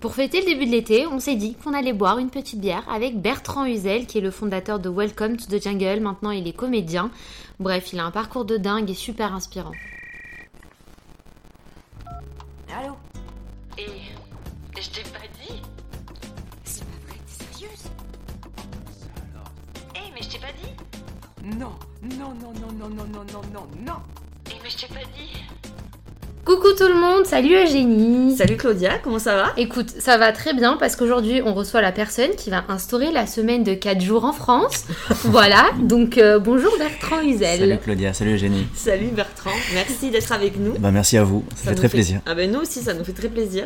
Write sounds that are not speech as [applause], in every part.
Pour fêter le début de l'été, on s'est dit qu'on allait boire une petite bière avec Bertrand Huzel, qui est le fondateur de Welcome to the Jungle. Maintenant, il est comédien. Bref, il a un parcours de dingue et super inspirant. Allô Et je t'ai pas dit C'est pas vrai, t'es sérieuse Eh, mais je t'ai pas dit Non, non, non, non, non, non, non, non, non, non Eh, mais je t'ai pas dit Coucou tout le monde, salut Eugénie Salut Claudia, comment ça va? Écoute, ça va très bien parce qu'aujourd'hui on reçoit la personne qui va instaurer la semaine de 4 jours en France. [laughs] voilà, donc euh, bonjour Bertrand Huzel. Salut Claudia, salut Eugénie. Salut Bertrand, merci d'être avec nous. Bah merci à vous, ça, fait très plaisir. Ah ben nous aussi, ça nous fait très plaisir.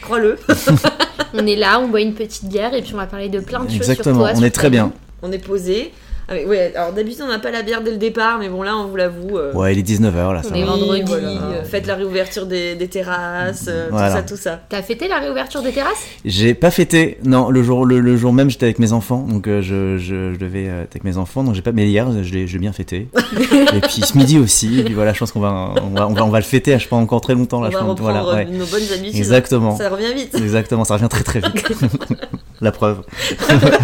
Crois-le. [laughs] On est là, on boit une petite bière et puis on va parler de plein de choses Exactement, sur toi. on sur est très bien. on est posé. Ah, mais ouais, alors d'habitude on n'a pas la bière dès le départ, mais bon là on vous l'avoue. euh, Ouais, il est 19h là, ça On est va. vendredi, voilà, euh. Faites la réouverture des, des terrasses, euh, Voilà. tout ça, tout ça. T'as fêté la réouverture des terrasses? J'ai pas fêté, non, le jour, le, le jour même j'étais avec mes enfants, donc euh, je, je, je devais être avec mes enfants, donc j'ai pas, mais hier je l'ai je l'ai bien fêté. [laughs] et puis ce midi aussi, et puis voilà, je pense qu'on va, on va, on va, on va le fêter, je pense encore très longtemps là, on je va pense. reprendre Voilà, ouais. nos bonnes habitudes. Exactement. Ça revient vite. Exactement, ça revient très très vite. [laughs] la preuve. [laughs]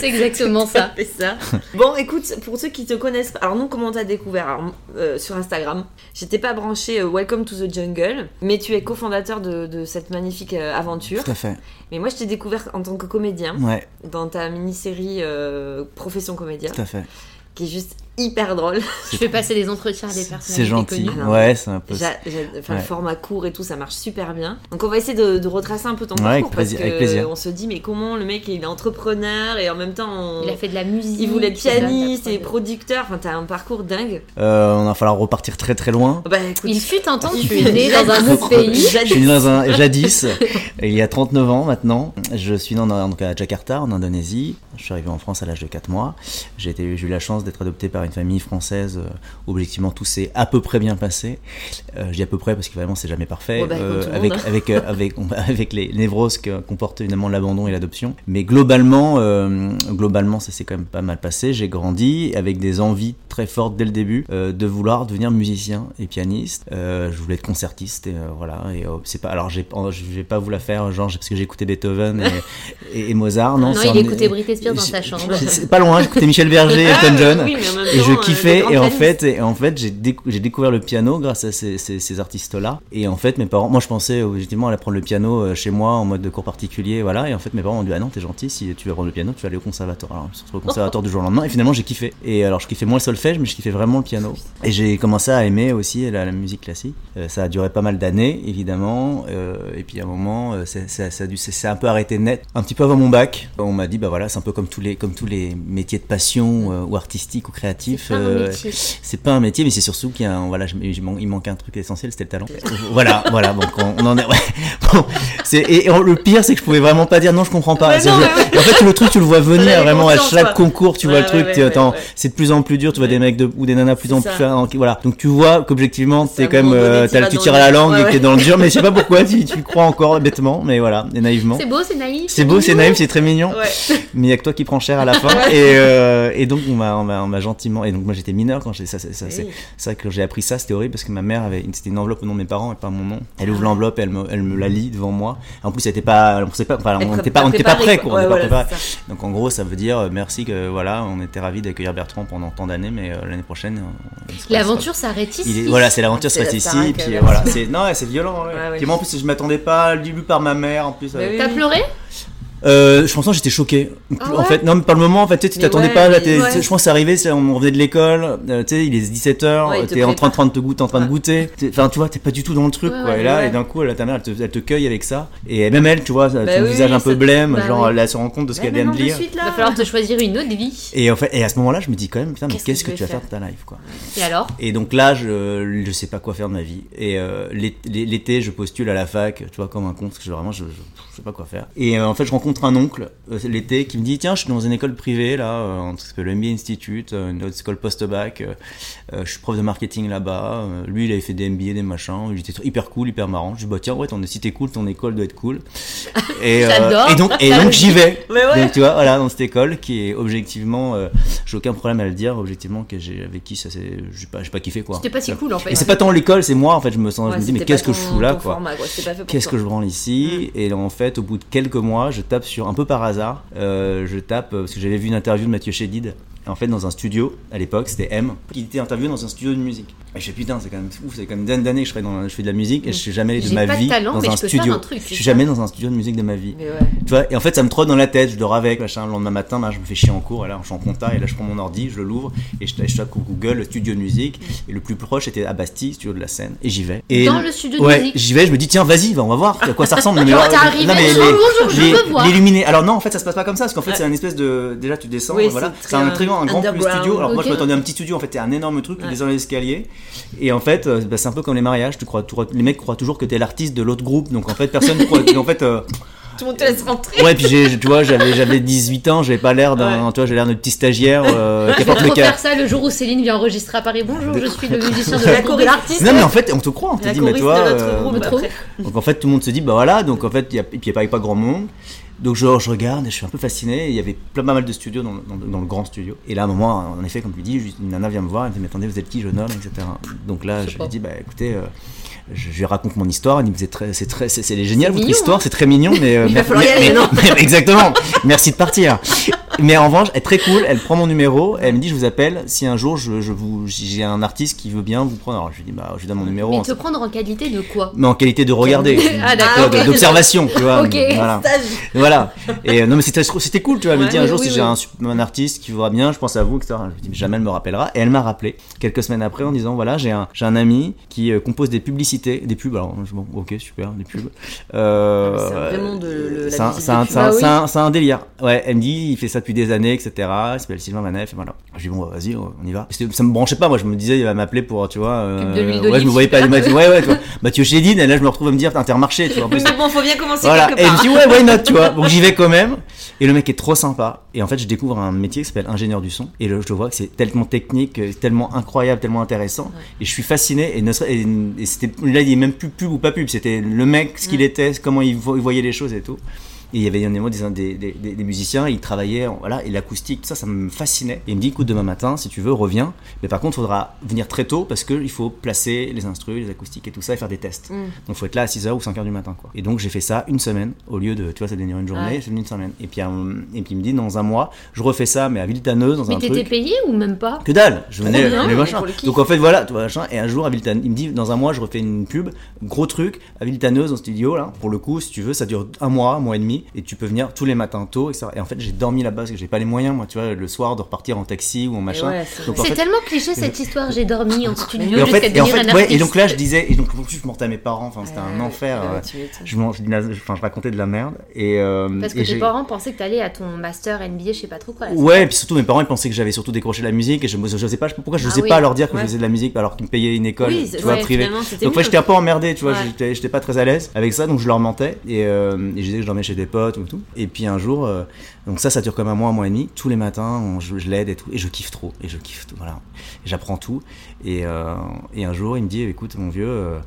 C'est exactement ça. C'est ça. Bon, écoute, pour ceux qui te connaissent pas, alors nous, comment t'as découvert alors, euh, sur Instagram? J'étais pas branché euh, Welcome to the Jungle, mais tu es cofondateur de, de cette magnifique euh, aventure. Tout à fait. Mais moi, je t'ai découvert en tant que comédien Ouais, dans ta mini-série euh, Profession Comédien, tout à fait. qui est juste hyper drôle. [laughs] Je fais passer des entretiens à des C'est personnalités gentil. connues. Ouais, c'est un peu. J'a- j'a- enfin, Le Ouais. format court et tout, ça marche super bien. Donc, on va essayer de, de retracer un peu ton Ouais, parcours avec parce plaisir- que avec plaisir. on se dit, mais comment le mec il est entrepreneur et en même temps, on- Il a fait de la musique. il voulait être pianiste et prod. producteur. Enfin, t'as un parcours dingue. Euh, on va falloir repartir très très loin. Bah écoute, Il fut un temps, Il tu es né dans un autre pays. Je suis né dans un jadis, [laughs] il y a 39 ans maintenant. Je suis né en- donc à Jakarta, en Indonésie. Je suis arrivé en France à l'âge de 4 mois. J'ai été- j'ai eu la chance d'être adopté par une famille française. euh, Objectivement, tout s'est à peu près bien passé. Euh, je dis à peu près parce que vraiment, c'est jamais parfait. Ouais, bah, le avec, hein. avec, euh, avec, [laughs] avec les névroses que comportent évidemment l'abandon et l'adoption. Mais globalement, euh, globalement, ça s'est quand même pas mal passé. J'ai grandi avec des envies très fortes dès le début euh, de vouloir devenir musicien et pianiste. Euh, je voulais être concertiste et euh, voilà. Et euh, c'est pas. Alors pas- je vais pas vous la faire genre parce que j'ai écouté Beethoven et, [laughs] et, et Mozart. Non, Non, il écoutait Britney Spears dans sa chambre. C'est pas loin. J'écoutais Michel Berger, [laughs] Elton John. oui, mais en même Et je euh, kiffais, grands et en fait, et en fait j'ai décou- j'ai découvert le piano grâce à ces, ces- ces artistes-là. Et en fait, mes parents, moi je pensais euh, effectivement aller apprendre le piano euh, chez moi en mode de cours particulier, voilà. Et en fait, mes parents m'ont dit Ah non, t'es gentil, si tu veux apprendre le piano, tu vas aller au conservatoire. Alors, je suis retrouvé au conservatoire du jour au lendemain, et finalement j'ai kiffé. Et alors, je kiffais moins le solfège, mais je kiffais vraiment le piano. Et j'ai commencé à aimer aussi la, la musique classique. Euh, ça a duré pas mal d'années, évidemment. euh, et puis à un moment, euh, c'est- c'est- ça a un peu arrêté net. Un petit peu avant mon bac, on m'a dit Bah voilà, c'est un peu comme tous les, comme tous les métiers de passion euh, ou artistiques ou créatifs. C'est pas un euh, métier. c'est pas un métier, mais c'est surtout qu'il a un- voilà, il truc essentiel, c'était le talent. voilà, voilà, donc on, en est. [laughs] Bon, et, le pire, c'est que je pouvais vraiment pas dire non, je comprends pas. Et en fait, le truc, tu le vois venir vraiment à chaque concours, tu vois le truc. c'est de plus en plus dur, tu vois des mecs ou des nanas de plus en plus. voilà, donc tu vois qu'objectivement, C'est t'es quand même, euh, tu dans tires la langue et t'es dans le dur, mais je sais pas pourquoi, tu, tu crois encore bêtement, mais voilà, et naïvement. C'est beau, c'est naïf. C'est beau, c'est naïf, c'est très mignon mais il y a que toi qui prends cher à la [laughs] fin et, euh, et donc on m'a on et donc moi j'étais mineur quand j'ai ça c'est ça Oui. c'est que j'ai appris ça c'était horrible parce que ma mère avait c'était une enveloppe au nom de mes parents et pas mon nom elle Ah. ouvre l'enveloppe et elle me elle me la lit devant moi en plus elle était pas on pas enfin, on n'était pas on n'était pas prêt quoi on pas préparé. donc en gros ça veut dire euh, merci que voilà on était ravis d'accueillir Bertrand pendant tant d'années mais euh, l'année prochaine L'aventure s'arrête ici. est, voilà, c'est l'aventure la ici, puis voilà, c'est [laughs] non, ouais, c'est violent. Ouais. Ouais, ouais. Puis moi en plus je m'attendais pas du début par ma mère en plus. Euh. T'as pleuré? Euh, je pense que j'étais choqué. Ah en fait, non, mais par le moment, en fait, tu sais, tu Mais t'attendais ouais, pas. Là, ouais. Je pense que c'est arrivé, on revenait de l'école, euh, tu sais, il est 17h, Ouais, il te t'es en train de te goûter, en train de goûter. Enfin, tu vois, t'es pas du tout dans le truc, Ouais, quoi. ouais, et là, ouais. et d'un coup, là, ta mère, elle te, elle te cueille avec ça. Et même elle, tu vois, Bah oui, visage un peu blême, bah genre, oui. elle elle se rend compte de ce Bah, qu'elle vient de là. Il va falloir te choisir une autre vie. Et en fait, et à ce moment-là, je me dis quand même, putain, mais Qu'est-ce que tu vas faire de ta life, quoi. Et alors? Et donc là, je, sais pas quoi faire de ma vie. Et euh, l'é- l'é- l'été, je postule à la fac, tu vois, comme un con, parce que vraiment, je sais pas quoi faire. Et euh, en fait, je rencontre un oncle euh, l'été qui me dit Tiens, je suis dans une école privée, là, euh, le MBA Institute, euh, une autre école post-bac. euh, je suis prof de marketing là-bas. lui, il avait fait des MBA, des machins. Il était hyper cool, hyper marrant. Je dis Bah, tiens, ouais, ton, si t'es cool, ton école doit être cool. [laughs] Et, et donc, et La donc j'y vais. [laughs] Ouais. Donc tu vois, voilà, dans cette école qui est objectivement, j'ai aucun problème à le dire, objectivement que j'ai avec qui ça c'est, j'ai pas, pas kiffé quoi. C'était pas si cool en fait. Et c'est pas tant l'école, c'est moi en fait. Je me sens, Ouais, je me dis mais qu'est-ce que je fous là quoi? Qu'est-ce que je branle ici? Mm. Et en fait, au bout de quelques mois, je tape sur un peu par hasard, euh, je tape euh, parce que j'avais vu une interview de Mathieu Chédid. En fait, dans un studio à l'époque, c'était M, qui était interviewé dans un studio de musique. Et je fais putain, c'est quand même ouf, c'est quand même d'années que je fais, dans, je fais de la musique et je suis jamais allé de ma pas de vie talent, dans mais un je peux faire studio. un truc, je suis jamais dans un studio de musique de ma vie. Mais ouais. Tu vois, et en fait, ça me trotte dans la tête, je dors avec, machin, le lendemain matin, bah, je me fais chier en cours, et là, je suis en compta, et là, je prends mon ordi, je l'ouvre, et je, je tape Google, le studio de musique, et le plus proche était à Bastille, studio de la scène, et j'y vais. Et Dans le studio de ouais, musique. j'y vais, je me dis, tiens, vas-y, va, on va voir à quoi ça ressemble. Mais [laughs] Genre, arrivé, non, mais bonjour, je les- veux voir. L'illuminé. Alors non, en fait, ça se passe pas comme ça, parce qu'en fait, c'est un espèce de, déjà, tu descends, voilà. c'est un très grand, studio. Alors moi, je m'attendais à un petit studio, en fait, c'est un énorme truc, tu descends l'escalier, et en fait, euh, bah, c'est un peu comme les mariages, tu crois, tu crois- les mecs croient toujours que t'es l'artiste de l'autre groupe, donc en fait, personne croit, [laughs] en fait, euh, Tout le monde te laisse rentrer. Ouais, puis j'ai, tu vois, j'avais, j'avais 18 ans, j'avais pas l'air d'un, tu vois, j'ai l'air d'un petit stagiaire euh, [laughs] qui Je vais apporte le cas. faire ça le jour où Céline vient enregistrer à Paris. Bonjour, je suis le [laughs] musicien de La de l'artiste. Non, mais en fait, on te croit, on te dit, mais toi. de notre euh, donc en fait, tout le monde se dit, bah voilà, donc en fait, il y a, et puis il n'y a pas, pas grand monde. Donc je, je regarde et je suis un peu fasciné. Il y avait plein, pas mal de studios dans, dans- dans le grand studio. Et là, à un moment, en effet, comme tu dis, une nana vient me voir, elle me dit, mais attendez, vous êtes qui, jeune homme, etc. Donc là, Je lui dis, bah écoutez, euh, je, je lui raconte mon histoire. Elle me dit, c'est très, c'est génial votre mignon, histoire, hein. c'est très mignon, mais, euh, Il va mais- falloir y mais- aller, mais- non mais- [laughs] exactement. Merci de partir. Mais en revanche, elle est très cool. Elle prend mon numéro. Elle me dit, je vous appelle si un jour je, je vous, j'ai un artiste qui veut bien vous prendre. Alors je lui dis, bah, je lui donne mon numéro. Mais en- te prendre en qualité de quoi? Mais en qualité de regarder, [laughs] Ah, d'accord. D'observation, tu vois. Ok. Voilà. Stage. voilà. Et euh, non, mais c'était c'était cool, tu vois. Elle me dit un jour oui, si j'ai un, artiste qui voudra bien, je pense à vous, etc. Je lui dis mais jamais elle me rappellera. Et elle m'a rappelé quelques semaines après en disant voilà j'ai un j'ai un ami qui euh, compose des publicités, des pubs. Alors je- bon, ok super des pubs. Euh, Ah, C'est vraiment de le- la c'est un- Bah oui. un- c'est un délire. Ouais, elle me dit, il fait ça depuis des années, etc. Il s'appelle Sylvain Manef, et voilà. Je dis, bon, bah, vas-y, on y va. Ça me branchait pas, moi, je me disais, il va m'appeler pour, tu vois. euh, ouais, je me voyais pas. Mathieu- ouais, ouais, tu vois. [laughs] Mathieu Chédine, et là, je me retrouve à me dire, Intermarché, tu vois. En plus, bon, faut bien commencer voilà. quelque Et je me dis, ouais, why not, tu vois. [laughs] Donc j'y vais quand même. Et le mec est trop sympa. Et en fait, je découvre un métier qui s'appelle ingénieur du son. Et je vois que c'est tellement technique, euh, tellement incroyable, tellement intéressant. Et je suis fasciné. Et, c'était, là, il est même plus pub ou pas pub. C'était le mec, ce qu'il était, comment il, vo- il voyait les choses et tout. Et il y avait avait des, des, des, des musiciens, ils travaillaient, en- voilà, et l'acoustique, tout ça, ça me fascinait. Et il me dit, écoute, demain matin, si tu veux, reviens. Mais par contre, il faudra venir très tôt parce qu'il faut placer les instruments, les acoustiques et tout ça et faire des tests. Mm. Donc il faut être là à 6h ou 5h du matin. Quoi. Et donc j'ai fait ça une semaine au lieu de, tu vois, ça devait une journée, Ouais. c'est venu une semaine. Et puis, et puis il me dit, dans un mois, je refais ça, mais à Villetaneuse, dans Mais un t'étais truc. payé ou même pas? Que dalle, je venais, bien, les mais machins. Donc en fait voilà, tu vois, machin, et un jour à Villetaneuse, il me dit dans un mois je refais une pub, gros truc, à Villetaneuse en studio là, pour le coup si tu veux ça dure un mois, un mois et demi, et tu peux venir tous les matins tôt, etc. Et en fait j'ai dormi là-bas parce que j'ai pas les moyens moi, tu vois, le soir de repartir en taxi ou en machin. ouais, c'est en fait, tellement cliché cette histoire. J'ai dormi en [laughs] studio et en fait, et en fait, ouais, et donc là je disais, et donc je mentais à mes parents, enfin c'était un enfer. euh, je, je, racontais de la merde et euh, Parce que tes parents pensaient que t'allais à ton master NBA, je sais pas trop quoi. Ouais, et puis surtout mes parents ils pensaient que j'avais surtout décroché la musique et je je sais pas pourquoi je Ah sais oui. pas leur dire que je faisais de la musique alors qu'ils me payaient une école tu vois privée. Donc j'étais un peu emmerdé, tu vois, j'étais pas très à l'aise avec ça donc je leur mentais et, euh, et je disais que je dormais chez des Et puis un jour euh, donc ça ça dure comme un mois, un mois et demi, tous les matins on- je, je l'aide et tout et je kiffe trop et je kiffe tout, voilà. J'apprends tout et, euh, et un jour il me dit écoute mon vieux euh,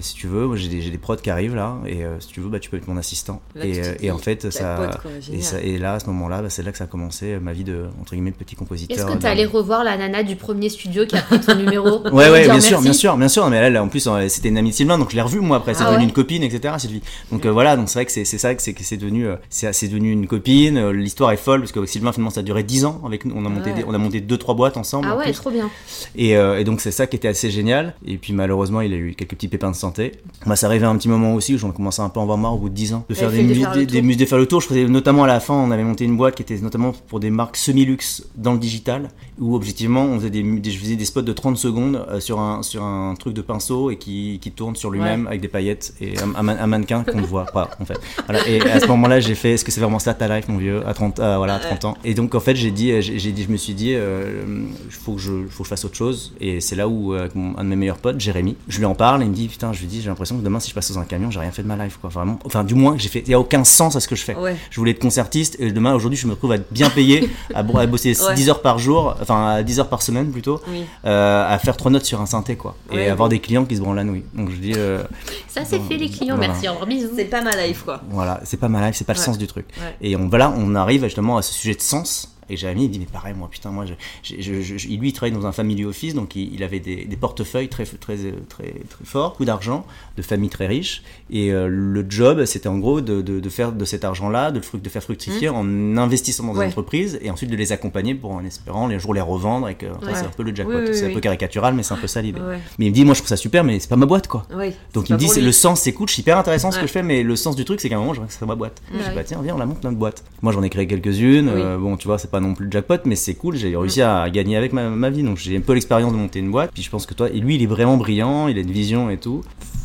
si tu veux, j'ai des, j'ai des prods qui arrivent là, et euh, si tu veux, bah, tu peux être mon assistant. Là, et, tu en fait, ça, quoi, et, génial. ça, et là, à ce moment-là, bah, c'est là que ça a commencé ma vie de, entre guillemets, de petit compositeur. Est-ce que t'es allé revoir la nana du premier studio qui a pris ton numéro [laughs] Ouais, ouais, bien sûr, bien sûr, bien sûr. Mais elle, en plus, c'était une amie de Sylvain, donc je l'ai revue moi après. C'est Ah devenu ouais. une copine, etc. Sylvie. Donc euh, voilà, donc c'est vrai que c'est c'est ça que c'est que c'est devenu, euh, c'est c'est devenu une copine. L'histoire est folle parce que Sylvain finalement ça a duré 10 ans avec nous. On a monté, des- on a monté deux trois boîtes ensemble. Ah en ouais, plus. trop bien. Et, euh, et donc c'est ça qui était assez génial. Et puis malheureusement, il a eu quelques petits pépins de santé. Moi, ça arrivait à un petit moment aussi où j'en commençais un peu à en avoir marre au bout de 10 ans de faire des, faire des, des de faire le tour. Je faisais notamment à la fin, on avait monté une boîte qui était notamment pour des marques semi-luxe dans le digital où objectivement on faisait des, je faisais des spots de 30 secondes euh, sur un sur un truc de pinceau et qui, qui tourne sur lui-même avec des paillettes et un, un man- un mannequin qu'on ne voit pas en fait. Voilà. Et à ce moment-là, j'ai fait est-ce que c'est vraiment ça ta life mon vieux? À 30 euh, voilà à 30 ans. Et donc en fait, j'ai dit j'ai dit je me suis dit il faut que je faut que je fasse autre chose et c'est là où euh, avec mon- un de mes meilleurs potes Jérémy, je lui en parle et il me dit putain je lui dis, j'ai l'impression que demain, si je passe sous un camion, j'ai rien fait de ma life, quoi. Vraiment. Enfin, du moins, j'ai fait. Il y a aucun sens à ce que je fais. Ouais. Je voulais être concertiste et demain, aujourd'hui, je me retrouve à être bien payé, à, bo- à bosser Ouais. 10 heures par jour, enfin, à 10 heures par semaine plutôt, Oui. euh, à faire trois notes sur un synthé, quoi. Et Ouais, avoir oui. des clients qui se branlent la nouille. Donc, je dis, euh, Ça, c'est fait, les clients. Voilà. Merci, au revoir, bisous. C'est pas ma life, quoi. voilà, c'est pas ma life, c'est pas le sens du truc. Ouais. Et on, voilà, on arrive justement à ce sujet de sens. Et Jérémy, il dit, mais pareil, moi, putain, moi, je, je- lui, il travaille dans un family office, donc il, il avait des, des portefeuilles très, très, très, très forts, beaucoup d'argent, de familles très riches. Et euh, le job, c'était en gros de, de, de faire de cet argent-là, de, le de faire fructifier en investissant dans Mmh. Ouais. des entreprises et ensuite de les accompagner pour, en espérant, les jours les revendre. Et que, enfin, Ouais. c'est un peu le jackpot. Oui, oui, c'est un peu caricatural, mais c'est un peu ça l'idée. Ouais. Mais il me dit, moi, je trouve ça super, mais c'est pas ma boîte, quoi. Donc il me dit le sens c'est cool, c'est hyper intéressant ce que je fais mais le sens du truc c'est qu'à un moment je c'est ma boîte. Je dis bah tiens viens on la monte notre boîte. Moi j'en ai créé quelques-unes, euh, bon tu vois c'est pas non plus le jackpot mais c'est cool, j'ai réussi à gagner avec ma, ma vie donc j'ai un peu l'expérience de monter une boîte. Puis je pense que toi et lui il est vraiment brillant, il a une vision et tout.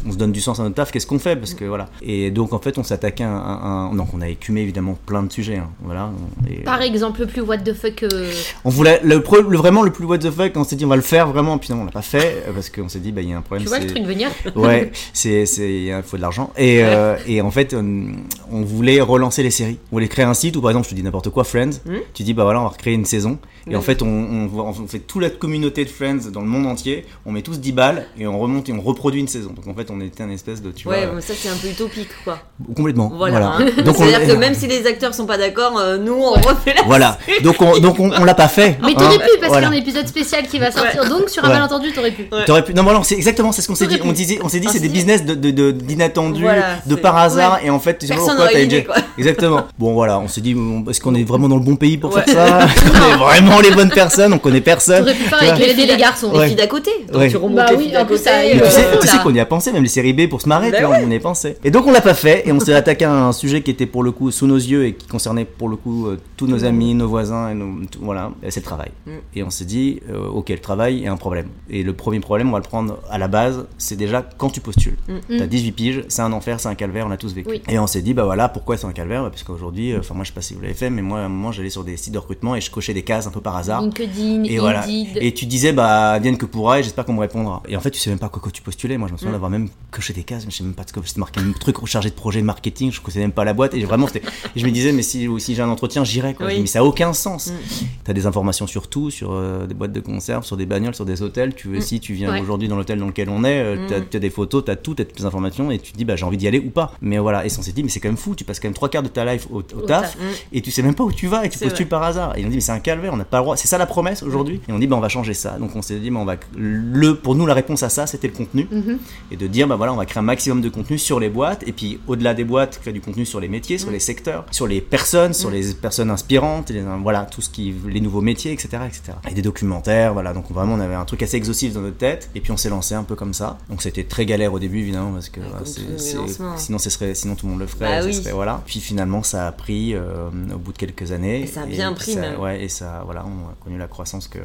On se donne du sens à notre taf, qu'est-ce qu'on fait? Parce que voilà. Et donc en fait on s'attaquait à un, un- donc on a écumé évidemment plein de sujets hein, voilà. Et- Par exemple, le plus what the fuck. euh, on voulait le, le- vraiment le plus what the fuck on s'est dit on va le faire vraiment puis non on l'a pas fait euh, parce qu'on s'est dit bah il y a un problème Tu vois le truc venir [laughs] ouais, c'est c'est il faut de l'argent et euh, et en fait on, on voulait relancer les séries. On voulait créer un site où par exemple je te dis n'importe quoi Friends, Mhm. tu dis bah voilà on va recréer une saison et en fait on, on, on fait toute la communauté de Friends dans le monde entier, on met tous 10 balles et on remonte et on reproduit une saison. Donc en fait on était un espèce de tu Ouais, vois bon, ça c'est un peu utopique, quoi. complètement. Voilà. Voilà. hein. Donc on C'est-à-dire que même si les acteurs sont pas d'accord, euh, nous on refait la. voilà. Donc on donc on, on l'a pas fait. Mais hein. t'aurais pu, parce Voilà. qu'il y a un épisode spécial qui va sortir. Donc, sur un Ouais. malentendu, t'aurais pu. Ouais. T'aurais pu. Non, voilà, c'est exactement c'est ce qu'on s'est dit. On disait, on s'est dit, On c'est des business de d'inattendus, Voilà, de par hasard, et en fait, tu sais pourquoi t'as. [laughs] Exactement. Bon, voilà, on s'est dit, est-ce qu'on est vraiment dans le bon pays pour faire ça? [laughs] On est vraiment les bonnes personnes, on connaît personne. T'aurais pu faire avec les, garçons. Les filles d'à côté. Tu remontes Bah les oui, filles d'à côté. tu Euh, sais, là. qu'on y a pensé, même les séries B pour se marrer, Bah tu vois, ouais. on y a pensé. Et donc on l'a pas fait, et on s'est attaqué à un sujet qui était pour le coup sous nos yeux et qui concernait pour le coup euh, tous nos amis, nos voisins, et nos, tout- voilà, c'est le travail. Mm. Et on s'est dit, euh, ok, le travail est un problème. Et le premier problème, on va le prendre à la base, c'est déjà quand tu postules. Mm. T'as 18 piges, c'est un enfer, c'est un calvaire, on a tous vécu. Oui. Et on s'est dit, bah voilà, pourquoi c'est un calvaire? Bah, Parce qu'aujourd'hui, euh, enfin moi je sais pas si vous l'avez fait, mais moi à un moment j'allais sur des sites de recrutement et je cochais des cases un peu par hasard. LinkedIn, Et voilà. Indeed. Et tu disais, bah, vienne que pourra, et j'espère qu'on me répondra. Et en fait, tu sais même pas quoi, quoi tu postulais. Moi, je me souviens Mm. d'avoir même coché des cases, mais je sais même pas de ce que c'était marqué un truc chargé de projet marketing, je connaissais même pas la boîte. Et vraiment, et je me disais, mais si, si j'ai un entretien, j'irai, quoi. Oui. Mais ça a aucun sens. Mm. T'as des informations sur tout, sur euh, des boîtes de conserve, sur des bagnoles, sur des hôtels. Tu veux, Mm. si tu viens Ouais. aujourd'hui dans l'hôtel dans lequel on est, euh, Mm. t'as des photos, t'as tout, t'as toutes les informations, et tu te dis, bah, j'ai envie d'y aller ou pas. Mais voilà. Et on s'est dit, mais c'est quand même fou, tu passes quand même trois quarts de ta life au, au Au taf, taf. Mm. et tu sais même pas où tu vas et tu postules par hasard. Et on dit mais c'est un calvaire, on n'a pas le droit. C'est ça la promesse aujourd'hui. Et on dit bah on va changer ça. Donc on s'est dit bah on va le pour nous la réponse à ça c'était le contenu Mhm. et de dire bah voilà on va créer un maximum de contenu sur les boîtes et puis au-delà des boîtes créer du contenu sur les métiers, Mm. sur les secteurs, sur les personnes, sur les personnes inspirantes, les, voilà tout ce qui les nouveaux métiers etc etc. Et des documentaires voilà donc vraiment on avait un truc assez exhaustif dans notre tête et puis on s'est lancé un peu comme ça. Donc c'était très galère au début évidemment parce que Ouais, sinon ce serait sinon tout le monde le ferait. Bah ça oui. serait- voilà. Puis finalement ça a pris euh, au bout de quelques années. Et ça a bien pris, ça- même. Ouais, et ça, voilà, on a connu la croissance que,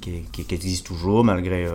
qui, est- qui- qui existe toujours malgré euh,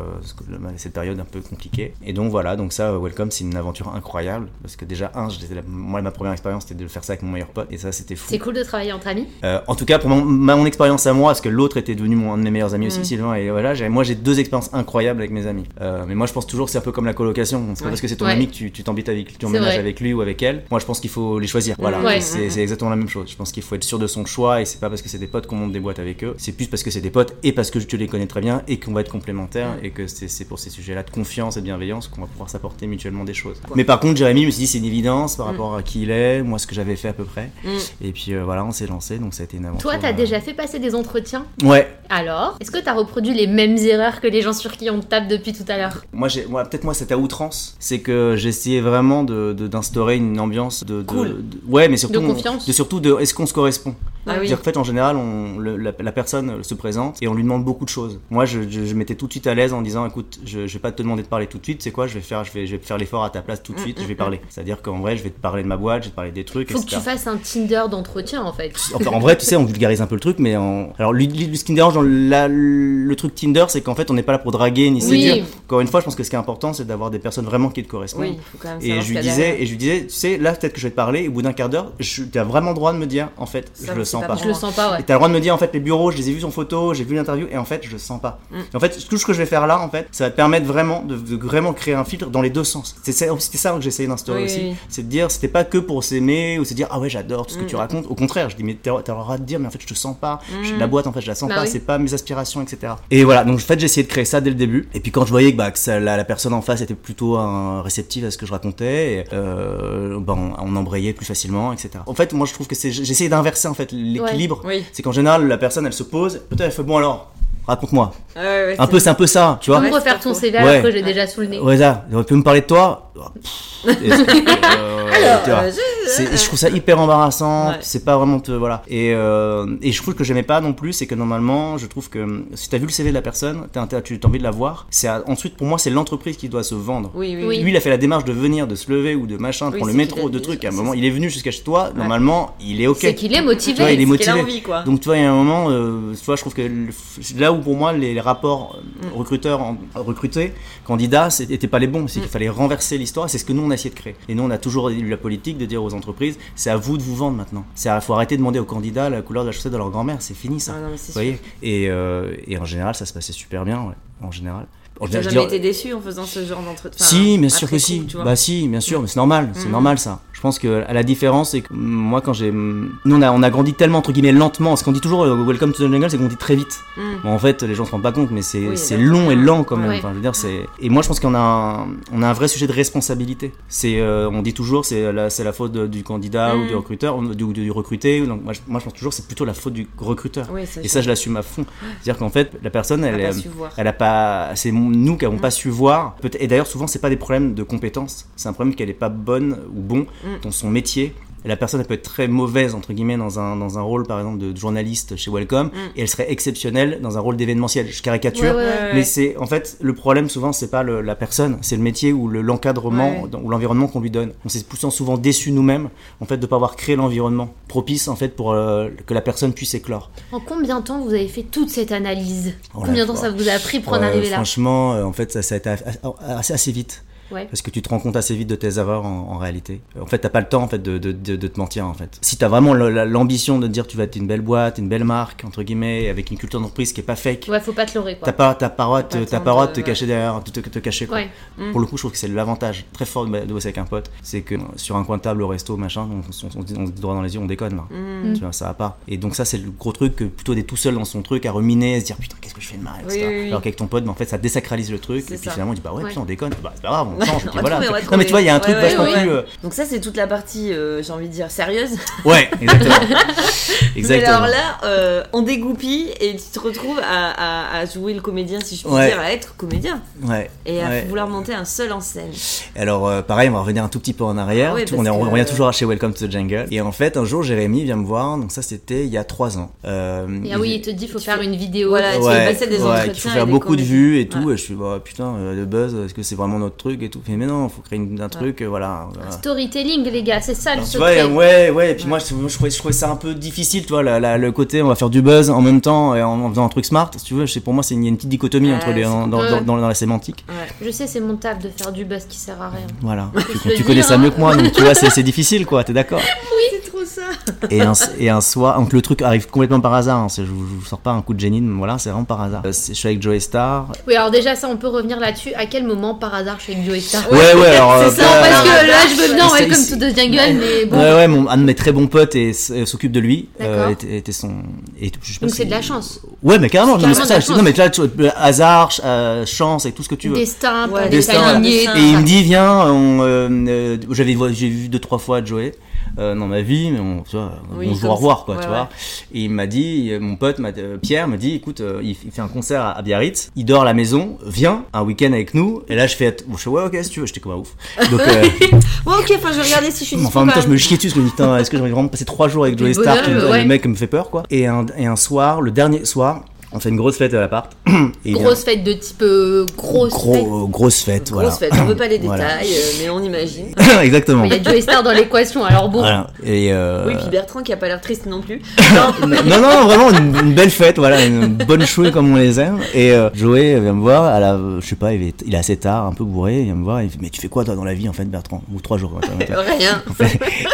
cette période un peu compliquée. Et donc voilà, donc ça, euh, Welcome, c'est une aventure incroyable parce que déjà, un, la- moi, ma première expérience, c'était de faire ça avec mon meilleur pote et ça, c'était fou. C'est cool de travailler entre amis. Euh, en tout cas, pour mon, ma- mon expérience à moi, parce que l'autre était devenu mon, un de mes meilleurs amis aussi, Mm. Sylvain, et voilà, moi j'ai deux expériences incroyables avec mes amis. Euh, mais moi je pense toujours que c'est un peu comme la colocation. C'est pas Ouais. parce que c'est ton Ouais. ami que tu t'embites avec, tu emménages avec lui ou avec elle. Moi je pense qu'il faut les choisir. Voilà, Ouais. c'est exactement la même chose. Je pense qu'il faut être sûr de son choix et c'est pas parce que c'est des potes qu'on monte des boîtes avec eux. C'est plus parce que c'est des potes et parce que tu les connais très bien et qu'on va être complémentaires et que c'est c'est pour ces sujets-là de confiance et de bienveillance qu'on va pouvoir s'apporter mutuellement des choses. Mais par contre, Jérémy, je me suis dit c'est une évidence par rapport à qui il est, moi ce que j'avais fait à peu près. Mm. Et puis euh, voilà, on s'est lancé, donc ça a été une aventure. Toi, t'as euh, déjà fait passer des entretiens? Ouais, Alors, est-ce que t'as reproduit les mêmes erreurs que les gens sur qui on tape depuis tout à l'heure Moi, j'ai, moi, peut-être moi, c'était à outrance. C'est que j'essayais vraiment de, de- d'instaurer une ambiance de, de- Cool. de- ouais, mais surtout, De confiance. de surtout de, est-ce qu'on se correspond Ah oui. Qu'en fait, en général, on, le- la, la personne se présente et on lui demande beaucoup de choses. Moi, je, je, je m'étais tout de suite à l'aise en disant, écoute, je, je vais pas te demander de parler tout de suite. C'est quoi? Je vais faire, je vais, je vais faire l'effort à ta place tout de Mm, suite. mm, je vais mm. parler. C'est-à-dire qu'en vrai, je vais te parler de ma boîte, je vais te parler des trucs, Faut que tu fasses un Tinder d'entretien en fait. Enfin, en vrai, tu sais, on vulgarise un peu le truc, mais en... alors, lui, lui, ce qui me dérange dans la- le truc Tinder, c'est qu'en fait, on n'est pas là pour draguer ni Oui. séduire. Encore une fois, je pense que ce qui est important, c'est d'avoir des personnes vraiment qui te correspondent. Oui, il faut quand même Et je lui disais, et je lui disais, tu sais, là peut-être que je vais te parler, au bout d'un quart d'heure, tu as vraiment le droit de me dire, en fait, Ça, je le sens pas Je le sens pas, ouais. Et t'as le droit de me dire en fait les bureaux, je les ai vus en photo, j'ai vu l'interview et en fait je le sens pas. Mm. En fait tout ce que je vais faire là en fait, ça va te permettre vraiment de, de vraiment créer un filtre dans les deux sens. C'est ça- C'était ça que j'essayais d'instaurer Oui, aussi, oui, oui. c'est de dire c'était pas que pour s'aimer ou se dire ah ouais j'adore tout ce que Mm. tu racontes. Au contraire, je dis mais t'as le droit de dire mais en fait je te sens pas, Je- Mm. la boîte en fait je la sens Bah pas, oui. c'est pas mes aspirations etc. Et voilà donc en fait j'ai essayé de créer ça dès le début. Et puis quand je voyais que, bah, que ça- la, la personne en face était plutôt euh, réceptive à ce que je racontais, et, euh, bah, on, on embrayait plus facilement etc. En fait moi je trouve que c'est essayé d'inverser en fait l'équilibre Oui. c'est qu'en général, la personne, elle se pose, peut-être elle fait bon alors, raconte-moi. Ouais, Un c'est- peu, c'est un peu ça, tu vois. Comme Ouais, refaire c'est ton CV alors Ouais. que j'ai déjà sous le nez. Ouais, ça, tu peux me parler de toi [laughs] euh, tu vois. Euh, je- trouve ça hyper embarrassant, Ouais. c'est pas vraiment te, voilà. Et, euh, et je trouve que j'aimais pas non plus, c'est que normalement, je trouve que si t'as vu le CV de la personne, t'as, tu as envie de la voir. C'est à- ensuite pour moi c'est l'entreprise qui doit se vendre. Oui, oui, Oui. Lui, il a fait la démarche de venir, de se lever ou de machin, de Oui, prendre le métro, de trucs. À un moment, il est venu jusqu'à chez toi. Normalement, il est ok. C'est qu'il est Tu vois, motivé. il est motivé. envie, quoi. Donc tu vois, il y a un moment, euh, tu vois, je trouve que le- là où pour moi les, les rapports euh, Mm. recruteurs en- recrutés, candidats, n'étaient pas les bons. C'est qu'il fallait renverser l'histoire. C'est ce que nous on a essayé de créer. Et nous on a toujours eu la politique de dire aux entreprises, c'est à vous de vous vendre maintenant. C'est à- faut arrêter de demander aux candidats la couleur de la chaussette de leur grand-mère. C'est fini ça. Ah, non, vous voyez et, euh, et en général, ça se passait super bien. ouais, en général. Général, je jamais dire- été déçu en faisant ce genre d'entretien si, bien sûr que si. coup, tu bah si, bien sûr, mais c'est normal, c'est Mhm. normal ça. Je pense que la différence, c'est que moi quand j'ai, nous on a, on a grandi tellement entre guillemets lentement. Ce qu'on dit toujours, euh, Welcome to the Jungle, c'est qu'on dit très vite. Mm. Bon, en fait, les gens se rendent pas compte, mais c'est Oui, long et lent quand même. Ouais. Enfin, je veux dire, c'est. Et moi, je pense qu'on a, un, on a un vrai sujet de responsabilité. C'est, euh, on dit toujours, c'est la, c'est la faute de- du candidat ou Mm. du recruteur, ou du, du recruté. Donc, moi, je, moi, je pense toujours, c'est plutôt la faute du recruteur. Oui, Et ça, je l'assume à fond. C'est-à-dire qu'en fait, la personne, elle elle, elle a pas c'est nous qui n'avons Mm. pas su voir et d'ailleurs souvent c'est pas des problèmes de compétences c'est un problème qu'elle est pas bonne ou bon Mm. Dans son métier et la personne elle peut être très mauvaise entre guillemets dans un, dans un rôle par exemple de journaliste chez Welcome Mm. et elle serait exceptionnelle dans un rôle d'événementiel. Je caricature Ouais, ouais, ouais. Ouais, mais c'est en fait le problème souvent c'est pas le- la personne c'est le métier ou le- l'encadrement ou l'environnement qu'on lui donne. On s'est poussant souvent déçus nous-mêmes en fait de pas avoir créé l'environnement propice en fait pour euh, que la personne puisse éclore. En combien de temps vous avez fait toute cette analyse? Oh là Combien de temps ça vous a pris pour en Ouais, arriver là? Franchement, euh, en fait, ça, ça a été assez, assez vite. Ouais. Parce que tu te rends compte assez vite de tes erreurs en, en réalité. En fait, t'as pas le temps en fait de, de, de- de te mentir en fait. Si t'as vraiment l'ambition de te dire tu vas être une belle boîte, une belle marque entre guillemets, avec une culture d'entreprise qui est pas fake, Ouais, faut pas te leurrer t'as quoi. pas t'as pas te- t'as pas de- te cacher derrière, de te, te cacher quoi. Ouais. Mm. Pour le coup, je trouve que c'est l'avantage très fort de, bosser avec un pote, c'est que sur un coin de table au resto machin, on, on, on, se dit- on se dit droit dans les yeux, on déconne là. Mm. Tu vois, ça va pas. Et donc ça, c'est le gros truc que plutôt d'être tout seul dans son truc, à ruminer, à se dire putain, qu'est-ce que je fais de mal, Oui, etc. oui, oui. Alors qu'avec ton pote, ben, en fait, ça désacralise le truc. Et puis ça. finalement, on dit bah ouais, Ouais. putain, on déconne. Bah c'est pas grave, on voilà. trouver, non mais tu vois, il y a un truc Ouais, vachement ouais, plus. euh, Donc ça, c'est toute la partie, euh, j'ai envie de dire, sérieuse. Ouais, exactement. [laughs] Mais exactement. alors là, euh, on dégoupille et tu te retrouves à, à- à jouer le comédien, si je puis Ouais. dire, à être comédien. Ouais. Et à ouais. vouloir monter un seul en scène. Alors euh, pareil, on va revenir un tout petit peu en arrière. Ah ouais, Tout- on, est, on revient toujours chez Welcome to the Jungle. Et en fait, un jour, Jérémy vient me voir. Donc ça, c'était il y a trois ans. Euh, Et ah oui, il te dit faut Tu faire une vidéo. Voilà, tu fais passer des entretiens qu'il faut faire beaucoup de vues et tout. Et je suis, bah, putain, le buzz, est-ce que c'est vraiment notre truc et tout. Il fait, mais non, faut créer une- un truc, euh, voilà. voilà. Storytelling, les gars, c'est ça le Alors, vois, secret. ouais, ouais, et puis moi, je, je, trouvais, je trouvais ça un peu difficile, tu vois, la- la- le côté, on va faire du buzz en même temps et en, en faisant un truc smart, si tu veux, pour moi, c'est une, il y a une petite dichotomie Ouais, entre les, dans, dans, cool. dans- dans la sémantique. Ouais. Je sais, c'est mon taf de faire du buzz qui sert à rien. Voilà, tu, connais ça hein. mieux que moi, donc tu vois, c'est [laughs] difficile, quoi, t'es d'accord C'est trop ça. et un, et un soir, donc le truc arrive complètement par hasard, hein, je, vous- sors pas un coup de génie, mais voilà, c'est vraiment par hasard. Euh, je suis avec Joey Star. Oui, alors déjà, ça, on peut revenir là-dessus. À quel moment, par hasard, je suis avec Joey Ouais, ouais, [laughs] alors. euh, c'est ça, bah, Parce que euh, là, je veux bien c'est- Welcome c'est- to the Jungle, mais bon. Ouais, ouais, mon, un de mes très bons potes et, s- s'occupe de lui. euh, était, était son. Et, je sais pas Donc si- c'est de la chance. Ouais, mais carrément, non, mais ça. Non, mais là, tu vois, hasard, ch- euh, chance et tout ce que tu veux. Destin, Ouais, destin, destin. Et il me dit, viens, euh, euh, j'avais, j'ai vu deux, trois fois Joey. Euh, dans ma vie, mais on, tu vois, Oui, bonjour, comme au revoir, quoi, Ouais, tu ouais. vois. Et il m'a dit, mon pote, m'a- euh, Pierre, me dit, écoute, euh, il, il fait un concert à, à Biarritz, il dort à la maison, viens, un week-end avec nous. Et là, je fais, bon, je fais, ouais, ok, si tu veux, j'étais comme un ouf. Donc, [laughs] Bon, ok, enfin, je vais regarder si je suis. Enfin, en même temps, je me chiais dessus parce que je me dis, putain, est-ce que j'aurais vraiment passé trois jours avec [laughs] Joey Le Star bonhomme, qui- ouais. Le mec me fait peur, quoi. Et un, et un soir, le dernier soir, on fait une grosse fête à l'appart. [coughs] Grosse fête de type euh, grosse Gros- fête. euh, grosse fête, voilà. Grosse fête, on veut pas les [coughs] Voilà. détails, euh, mais on imagine. [coughs] Exactement. Il y a Joey Star dans l'équation, alors bon. Voilà. Et euh, Oui, puis Bertrand qui a pas l'air triste non plus. non, non, non, vraiment une, une belle fête, voilà, une bonne chouille comme on les aime. Et euh, Joey vient me voir, à la, je sais pas, il est, il est assez tard, un peu bourré, il vient me voir, il fait, mais tu fais quoi toi dans la vie en fait, Bertrand? Ou trois jours. quoi, toi, toi. Rien.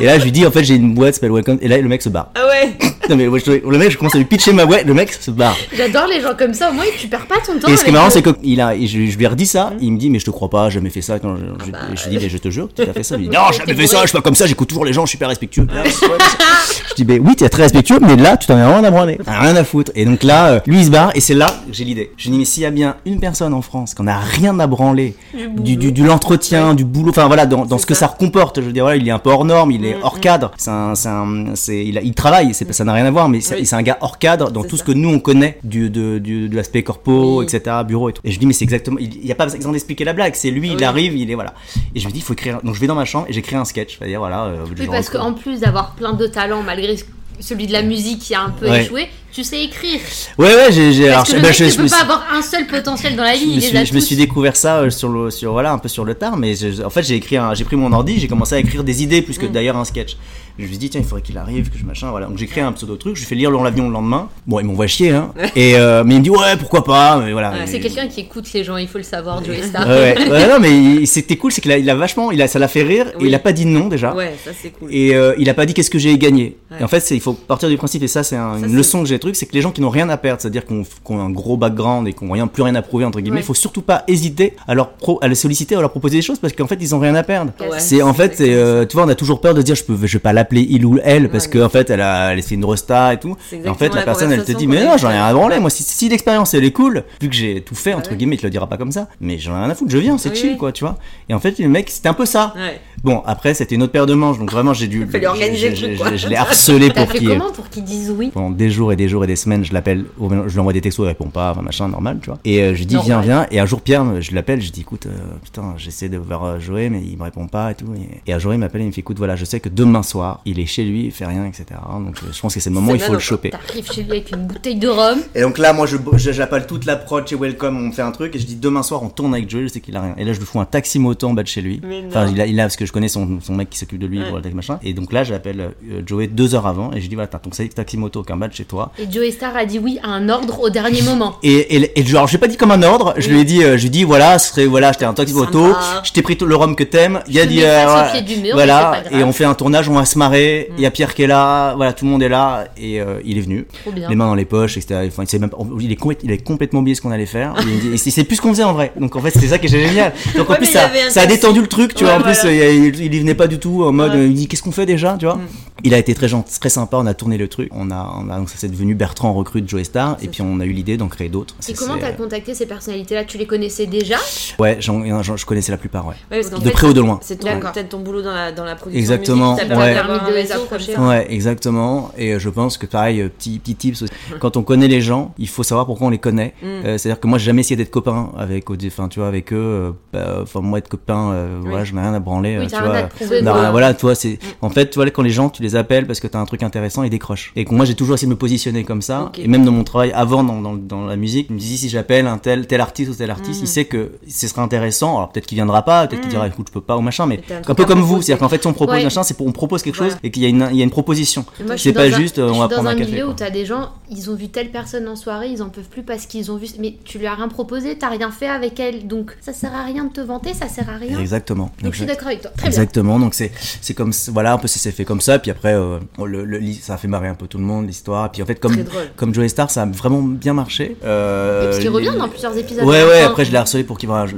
Et là, je lui dis, en fait, j'ai une boîte qui s'appelle Welcome, et là, le mec se barre. Ah ouais Non mais le mec, je commence à lui pitcher ma boîte, le mec se barre. J'adore les gens comme ça, au moins tu perds pas ton temps. Et ce qui est marrant, c'est que il a, je, je lui ai redit ça, il me dit, mais je te crois pas, j'ai jamais fait ça. Quand je, je, bah, je dis, mais je te jure, tu as fait ça. Il me dit, [laughs] non, j'ai jamais fait ça, je suis pas comme ça, j'écoute toujours les gens, je suis hyper respectueux. [laughs] je dis, mais oui, t'es très respectueux, mais là, tu t'en as rien à branler, rien à foutre. Et donc là, euh, lui, il se barre, et c'est là que j'ai l'idée. Je dis, mais s'il y a bien une personne en France qui en a rien à branler du, l'entretien, du boulot, enfin voilà, dans, ce que ça. ça comporte, je veux dire, voilà, il est un peu hors norme, il est hors cadre, c'est un, c'est un, c'est, il, a- il travaille, c'est, pas- ça n'a rien à voir, mais c'est, Oui. c'est un gars hors cadre dans C'est tout ça. ce que nous on connaît du, de, du, de l'aspect corpo, Oui. etc., bureau et tout. Et je lui dis, mais c'est exactement, il n'y a pas besoin d'expliquer la blague, c'est lui, il arrive, il est voilà. Et je lui dis, il faut écrire. Donc je vais dans ma chambre et j'écris un sketch, c'est-à-dire voilà. euh, Oui, parce qu'en plus d'avoir plein de talents, malgré celui de la musique qui a un peu Ouais. échoué, tu sais écrire. Ouais, ouais, j'ai. j'ai- Parce que je- le bah, peut me pas suis- avoir un seul potentiel dans la vie, je me, suis, je me suis découvert ça euh, sur le sur voilà un peu sur le tard mais je- en fait j'ai écrit un- j'ai pris mon ordi j'ai commencé à écrire des idées plus que d'ailleurs un sketch je me suis dit tiens il faudrait qu'il arrive que je machin voilà donc j'ai créé un pseudo truc je lui fais lire dans l'avion le lendemain bon il m'envoie chier hein [laughs] et euh, mais il me dit ouais pourquoi pas mais voilà Ouais, Mais- c'est quelqu'un qui écoute les gens, il faut le savoir, Joey Star. ouais, ouais. [laughs] Ouais, non mais c'était cool c'est qu'il a, il a vachement il a ça l'a fait rire et il a pas dit non déjà Ouais, ça c'est cool. Et euh, il a pas dit qu'est-ce que j'ai gagné. Ouais. Et en fait, c'est- il faut partir du principe, et ça, c'est un- une leçon que j'ai truc, c'est que les gens qui n'ont rien à perdre, c'est-à-dire qu'on qu'on a un gros background et qu'on n'a rien, plus rien à prouver, entre guillemets, Ouais. il faut surtout pas hésiter à leur, pro, à les solliciter, à leur proposer des choses, parce qu'en fait, ils ont rien à perdre. Ouais, c'est en fait, euh, tu vois, on a toujours peur de dire, je peux, je vais pas l'appeler il ou elle, parce Ouais, qu'en fait, elle a, elle fait une resta et tout. Et en fait, la la personne, elle te dit, mais a non, j'en ai rien à branler. Moi, si, si l'expérience, elle est cool, vu que j'ai tout fait, entre ouais. guillemets, il te le dira pas comme ça, mais j'en ai rien à foutre, je viens, c'est Oui, chill, oui. quoi, tu vois. Et en fait, le mec, c'était un peu ça. Ouais. Bon, après, c'était une autre paire de manches, donc vraiment, j'ai dû. Fallait organiser le je- truc, je- quoi. je- Je l'ai harcelé pour qu'il. comment pour qu'ils disent oui? Pendant des jours et des jours et des semaines, je l'appelle, je lui envoie des textos, il répond pas, machin, normal, tu vois. Et euh, je lui dis, viens, viens. Et un jour, Pierre, je l'appelle, je dis, écoute, euh, putain, j'essaie de voir euh, Joey, mais il me répond pas et tout. Et, et un jour, il m'appelle et il me fait, écoute, voilà, je sais que demain soir, il est chez lui, il fait rien, etc. Donc, euh, je pense que c'est le moment où il faut le choper. T'arrives chez lui avec une bouteille de rhum. Et donc là, moi, je je- j'appelle toute la prod chez Welcome, on me fait un truc, et je dis, demain soir, on tourne avec Joey, je sais qu'il a rien. Et là, je lui fous un taxi moto en bas de chez lui. Enfin, il a, il a, parce que je connais son, son mec qui s'occupe de lui Ouais. taxi machin. Et donc là, j'appelle euh, Joey deux heures avant, et je lui dis, voilà, t'as ton taxi moto qu'un badge chez toi. Et Joey Star a dit oui à un ordre au dernier [laughs] moment. Et, et, et genre, j'ai pas dit comme un ordre, je lui ai dit, euh, je lui ai dit, voilà, ce serait, voilà, j'étais un taxi moto, je t'ai pris tout le rhum que t'aimes, il y a Je dit, le voilà, voilà, et on fait un tournage, on va se marrer, il y a Pierre qui est là, voilà, tout le monde est là, et euh, il est venu, Trop bien. les mains dans les poches, etc. Enfin, il, même, il, est complète- il avait complètement oublié ce qu'on allait faire, il, il sait plus ce qu'on faisait en vrai, donc en fait, c'est ça qui est génial. [laughs] Donc en plus, ça, a détendu le truc, tu Ouais, vois, en plus, voilà. il, il, il y venait pas du tout en mode, Ouais. euh, il dit, qu'est-ce qu'on fait déjà, tu vois. Mm. Il a été très gentil, très sympa, on a tourné le truc, on a, on a donc ça s'est devenu Bertrand recrute Joey Star, et puis on a eu l'idée d'en créer d'autres. Et comment t'as contacté ces personnalités-là? Tu les connaissais déjà? Ouais, je connaissais la plupart, ouais. De fait, près ou de loin. C'est peut-être ton boulot dans la, dans la production. Exactement, musique ouais. De les approcher. Ouais, exactement. Et euh, je pense que pareil, euh, petit, petit tips aussi. Quand on connaît les gens, il faut savoir pourquoi on les connaît. Mm. Euh, C'est-à-dire que moi, j'ai jamais essayé d'être copain avec, au- enfin, tu vois, avec eux. euh, bah, Enfin, moi, être copain, euh, Oui. voilà, je n'ai rien à branler. Oui, tu rien vois. à. Non, quoi. voilà, toi, c'est. En fait, tu vois, quand les gens, tu les appelles parce que t'as un truc intéressant, ils décrochent. Et que moi, j'ai toujours essayé de me positionner comme ça. Et même dans mon travail avant, dans, dans, dans la musique, je me dis si j'appelle un tel, tel artiste ou tel artiste, Mm. il sait que ce sera intéressant. Alors peut-être qu'il viendra pas, peut-être qu'il dira écoute, je peux pas ou machin, mais un peu à comme vous. C'est-à-dire qu'en fait, si on propose Ouais. machin, c'est pour on propose quelque chose Et qu'il y a une, il y a une proposition. Je C'est pas dans un- juste, euh, je on suis va dans prendre un un café, milieu quoi. où t'as des gens, ils ont vu telle personne en soirée, ils en peuvent plus parce qu'ils ont vu. Mais tu lui as rien proposé, t'as rien fait avec elle, donc ça sert à rien de te vanter, ça sert à rien. Exactement. Donc je suis d'accord avec toi. Très bien. Exactement, donc c'est comme voilà un peu c'est c'est fait comme ça puis après euh, le, le- ça a fait marrer un peu tout le monde l'histoire puis en fait comme comme Joey Star ça a vraiment bien marché. Euh, Et parce qu'il revient dans plusieurs épisodes. Ouais ouais après je l'ai harcelé pour qu'il voilà, je-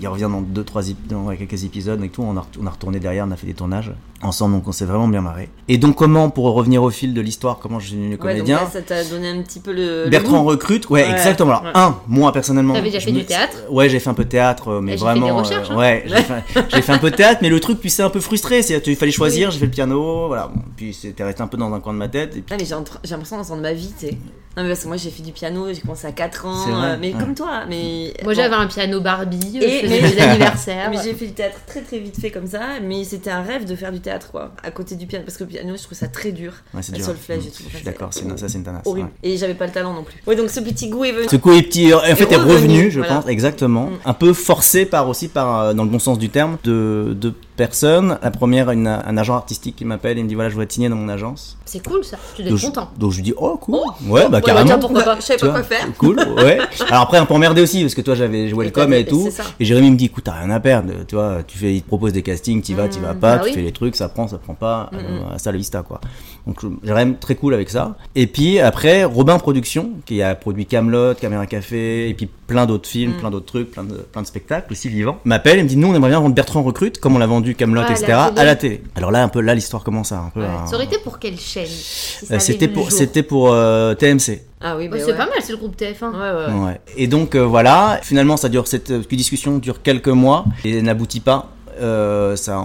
il, revient dans deux trois dans quelques épisodes et tout on a on a retourné derrière on a fait des tournages ensemble donc on s'est vraiment bien marré. Et donc comment pour revenir au fil de l'histoire comment je suis devenu Ouais, donc comédien là, ça t'a donné un petit peu le. Bertrand recrute, ouais, Ouais, exactement. Alors, ouais. un, moi personnellement. T'avais déjà fait me- du théâtre? Ouais, j'ai fait un peu de théâtre, mais Et j'ai fait des vraiment. recherches, hein. ouais, j'ai fait, [laughs] fait un peu de théâtre, mais le truc, puis c'est un peu frustré. C'est, il fallait choisir, j'ai fait le piano, voilà. Bon, puis c'était resté un peu dans un coin de ma tête. Et puis, Ah, mais j'ai l'impression d'entendre ma vie, tu sais. Non, mais parce que moi j'ai fait du piano, j'ai commencé à 4 ans, vrai, euh, mais ouais. comme toi. Mais Moi bon. j'avais un piano Barbie, Et- je faisais mais- des anniversaires. [laughs] Mais j'ai fait du théâtre très très vite fait comme ça, mais c'était un rêve de faire du théâtre quoi, à côté du piano, parce que le piano je trouve ça très dur. ouais, c'est Le dur. solfège et Mm, tout, Je suis d'accord, c'est c'est, ça c'est une tanasse. Horrible. ouais. Et j'avais pas le talent non plus. Ouais, donc ce petit goût est venu. Ce coup est petit, euh, en fait, est revenu, revenu, je voilà. pense, exactement. Mm. Un peu forcé par aussi, par, euh, dans le bon sens du terme, de, de personnes. La première, une- un agent artistique qui m'appelle et me dit voilà, je voudrais signer dans mon agence. C'est cool ça, tu dois Donc être je, content. donc je lui dis oh cool, ouais, bah Ouais, carrément. pourquoi pas Je savais pas quoi faire. Cool, ouais. [laughs] Alors après, un peu emmerdé aussi, parce que toi, j'avais joué le com et tout. ça. Et Jérémy me dit, écoute, t'as rien à perdre. Tu vois, tu fais, il te propose des castings, t'y vas, t'y vas pas, bah tu oui. fais les trucs, ça prend, ça prend pas. Euh, hasta la vista, quoi. Donc, je- Jérémy, très cool avec ça. Et puis après, Robin Productions, qui a produit Camelot, Caméra Café, et puis plein d'autres films, Mm. plein d'autres trucs, plein de, plein de spectacles aussi vivants, m'appelle et me dit, nous, on aimerait bien vendre Bertrand Recrute, comme on l'a vendu Camelot, Ah, la etc., à la télé. Alors là, un peu, là, l'histoire commence à un peu. Ouais. Ça aurait été pour quelle chaîne si Euh, C'était pour, c'était pour euh, TMC. Ah oui, Oh, mais C'est ouais. pas mal, c'est le groupe TF1. Ouais, ouais, ouais. Ouais. Et donc euh, voilà, finalement ça dure cette euh, discussion dure quelques mois et n'aboutit pas. Euh, ça,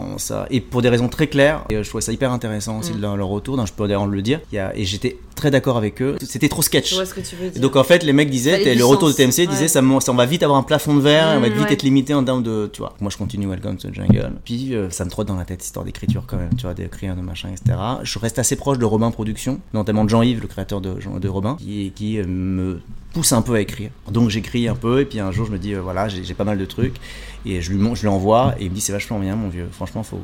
et pour des raisons très claires, et, euh, je trouvais ça hyper intéressant aussi de leur, leur retour, donc je peux d'ailleurs le dire. Il y a, et j'étais très d'accord avec eux. C'était trop sketch. Je vois ce que tu veux Et dire. donc en fait les mecs disaient, le retour de. TMC disait Ouais. ça, me- ça, on va vite avoir un plafond de verre, on va Mmh, vite ouais. être limité en termes de, tu vois. Moi je continue Welcome to the Jungle. Puis euh, ça me trotte dans la tête histoire d'écriture quand même, tu vois, d'écrire de machin, etc. Je reste assez proche de Robin Productions, notamment de Jean-Yves, le créateur de, de Robin, qui, qui me pousse un peu à écrire. Donc j'écris un peu et puis un jour je me dis euh, voilà j'ai pas mal de trucs et je lui, je lui envoie et il me dit c'est vachement bien mon vieux, franchement faut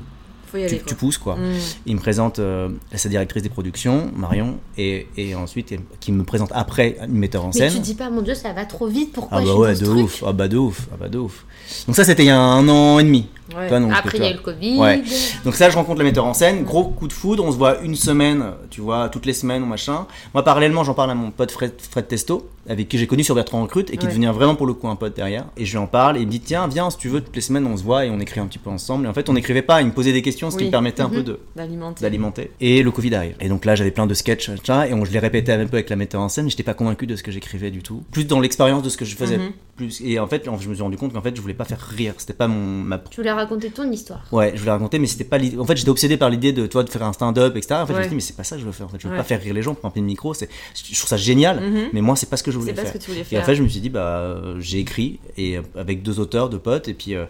Faut y aller. tu, quoi. tu pousses quoi. Mm. Il me présente euh, sa directrice des productions, Marion, et, et ensuite il- qui me présente après une metteur en Mais scène. tu dis pas, mon dieu, ça va trop vite, pourquoi Ah bah ouais, de truc ouf, ah bah de ouf, ah bah de ouf. Donc ça c'était il y a un an et demi. Ouais. Toi, donc, Après, il y a eu le Covid. Ouais. Donc ça, je rencontre le metteur en scène, gros coup de foudre, on se voit une semaine, tu vois, toutes les semaines ou machin. Moi, parallèlement, j'en parle à mon pote Fred, Fred Testo, avec qui j'ai connu sur Bertrand Recrute et qui Ouais. devient vraiment pour le coup un pote derrière. Et je lui en parle et il me dit, tiens, viens, si tu veux, toutes les semaines, on se voit et on écrit un petit peu ensemble. Et en fait, on n'écrivait pas, il me posait des questions, ce qui Oui. me permettait un Mhm. peu de D'alimenter. Et le Covid arrive. Et donc là, j'avais plein de sketchs, et on, je les répétais un peu avec la metteur en scène, mais j'étais pas convaincu de ce que j'écrivais du tout. Plus dans l'expérience de ce que je faisais. Mhm. Plus, et en fait, je me suis rendu compte qu'en fait, je voulais pas faire rire. C'était pas mon, ma Tu voulais raconter ton histoire. Ouais, je voulais raconter, mais c'était pas l'idée. En fait, j'étais obsédé par l'idée de, toi, de faire un stand-up, etc. En fait, je me suis dit, mais c'est pas ça que je veux faire. En fait, je veux Ouais. pas faire rire les gens, prendre un le micro. C'est, je trouve ça génial, Mhm. mais moi, c'est pas ce que je voulais C'est pas faire. ce que tu voulais Et faire. en fait, je me suis dit, bah, euh, j'ai écrit et euh, avec deux auteurs, deux potes, et puis. euh,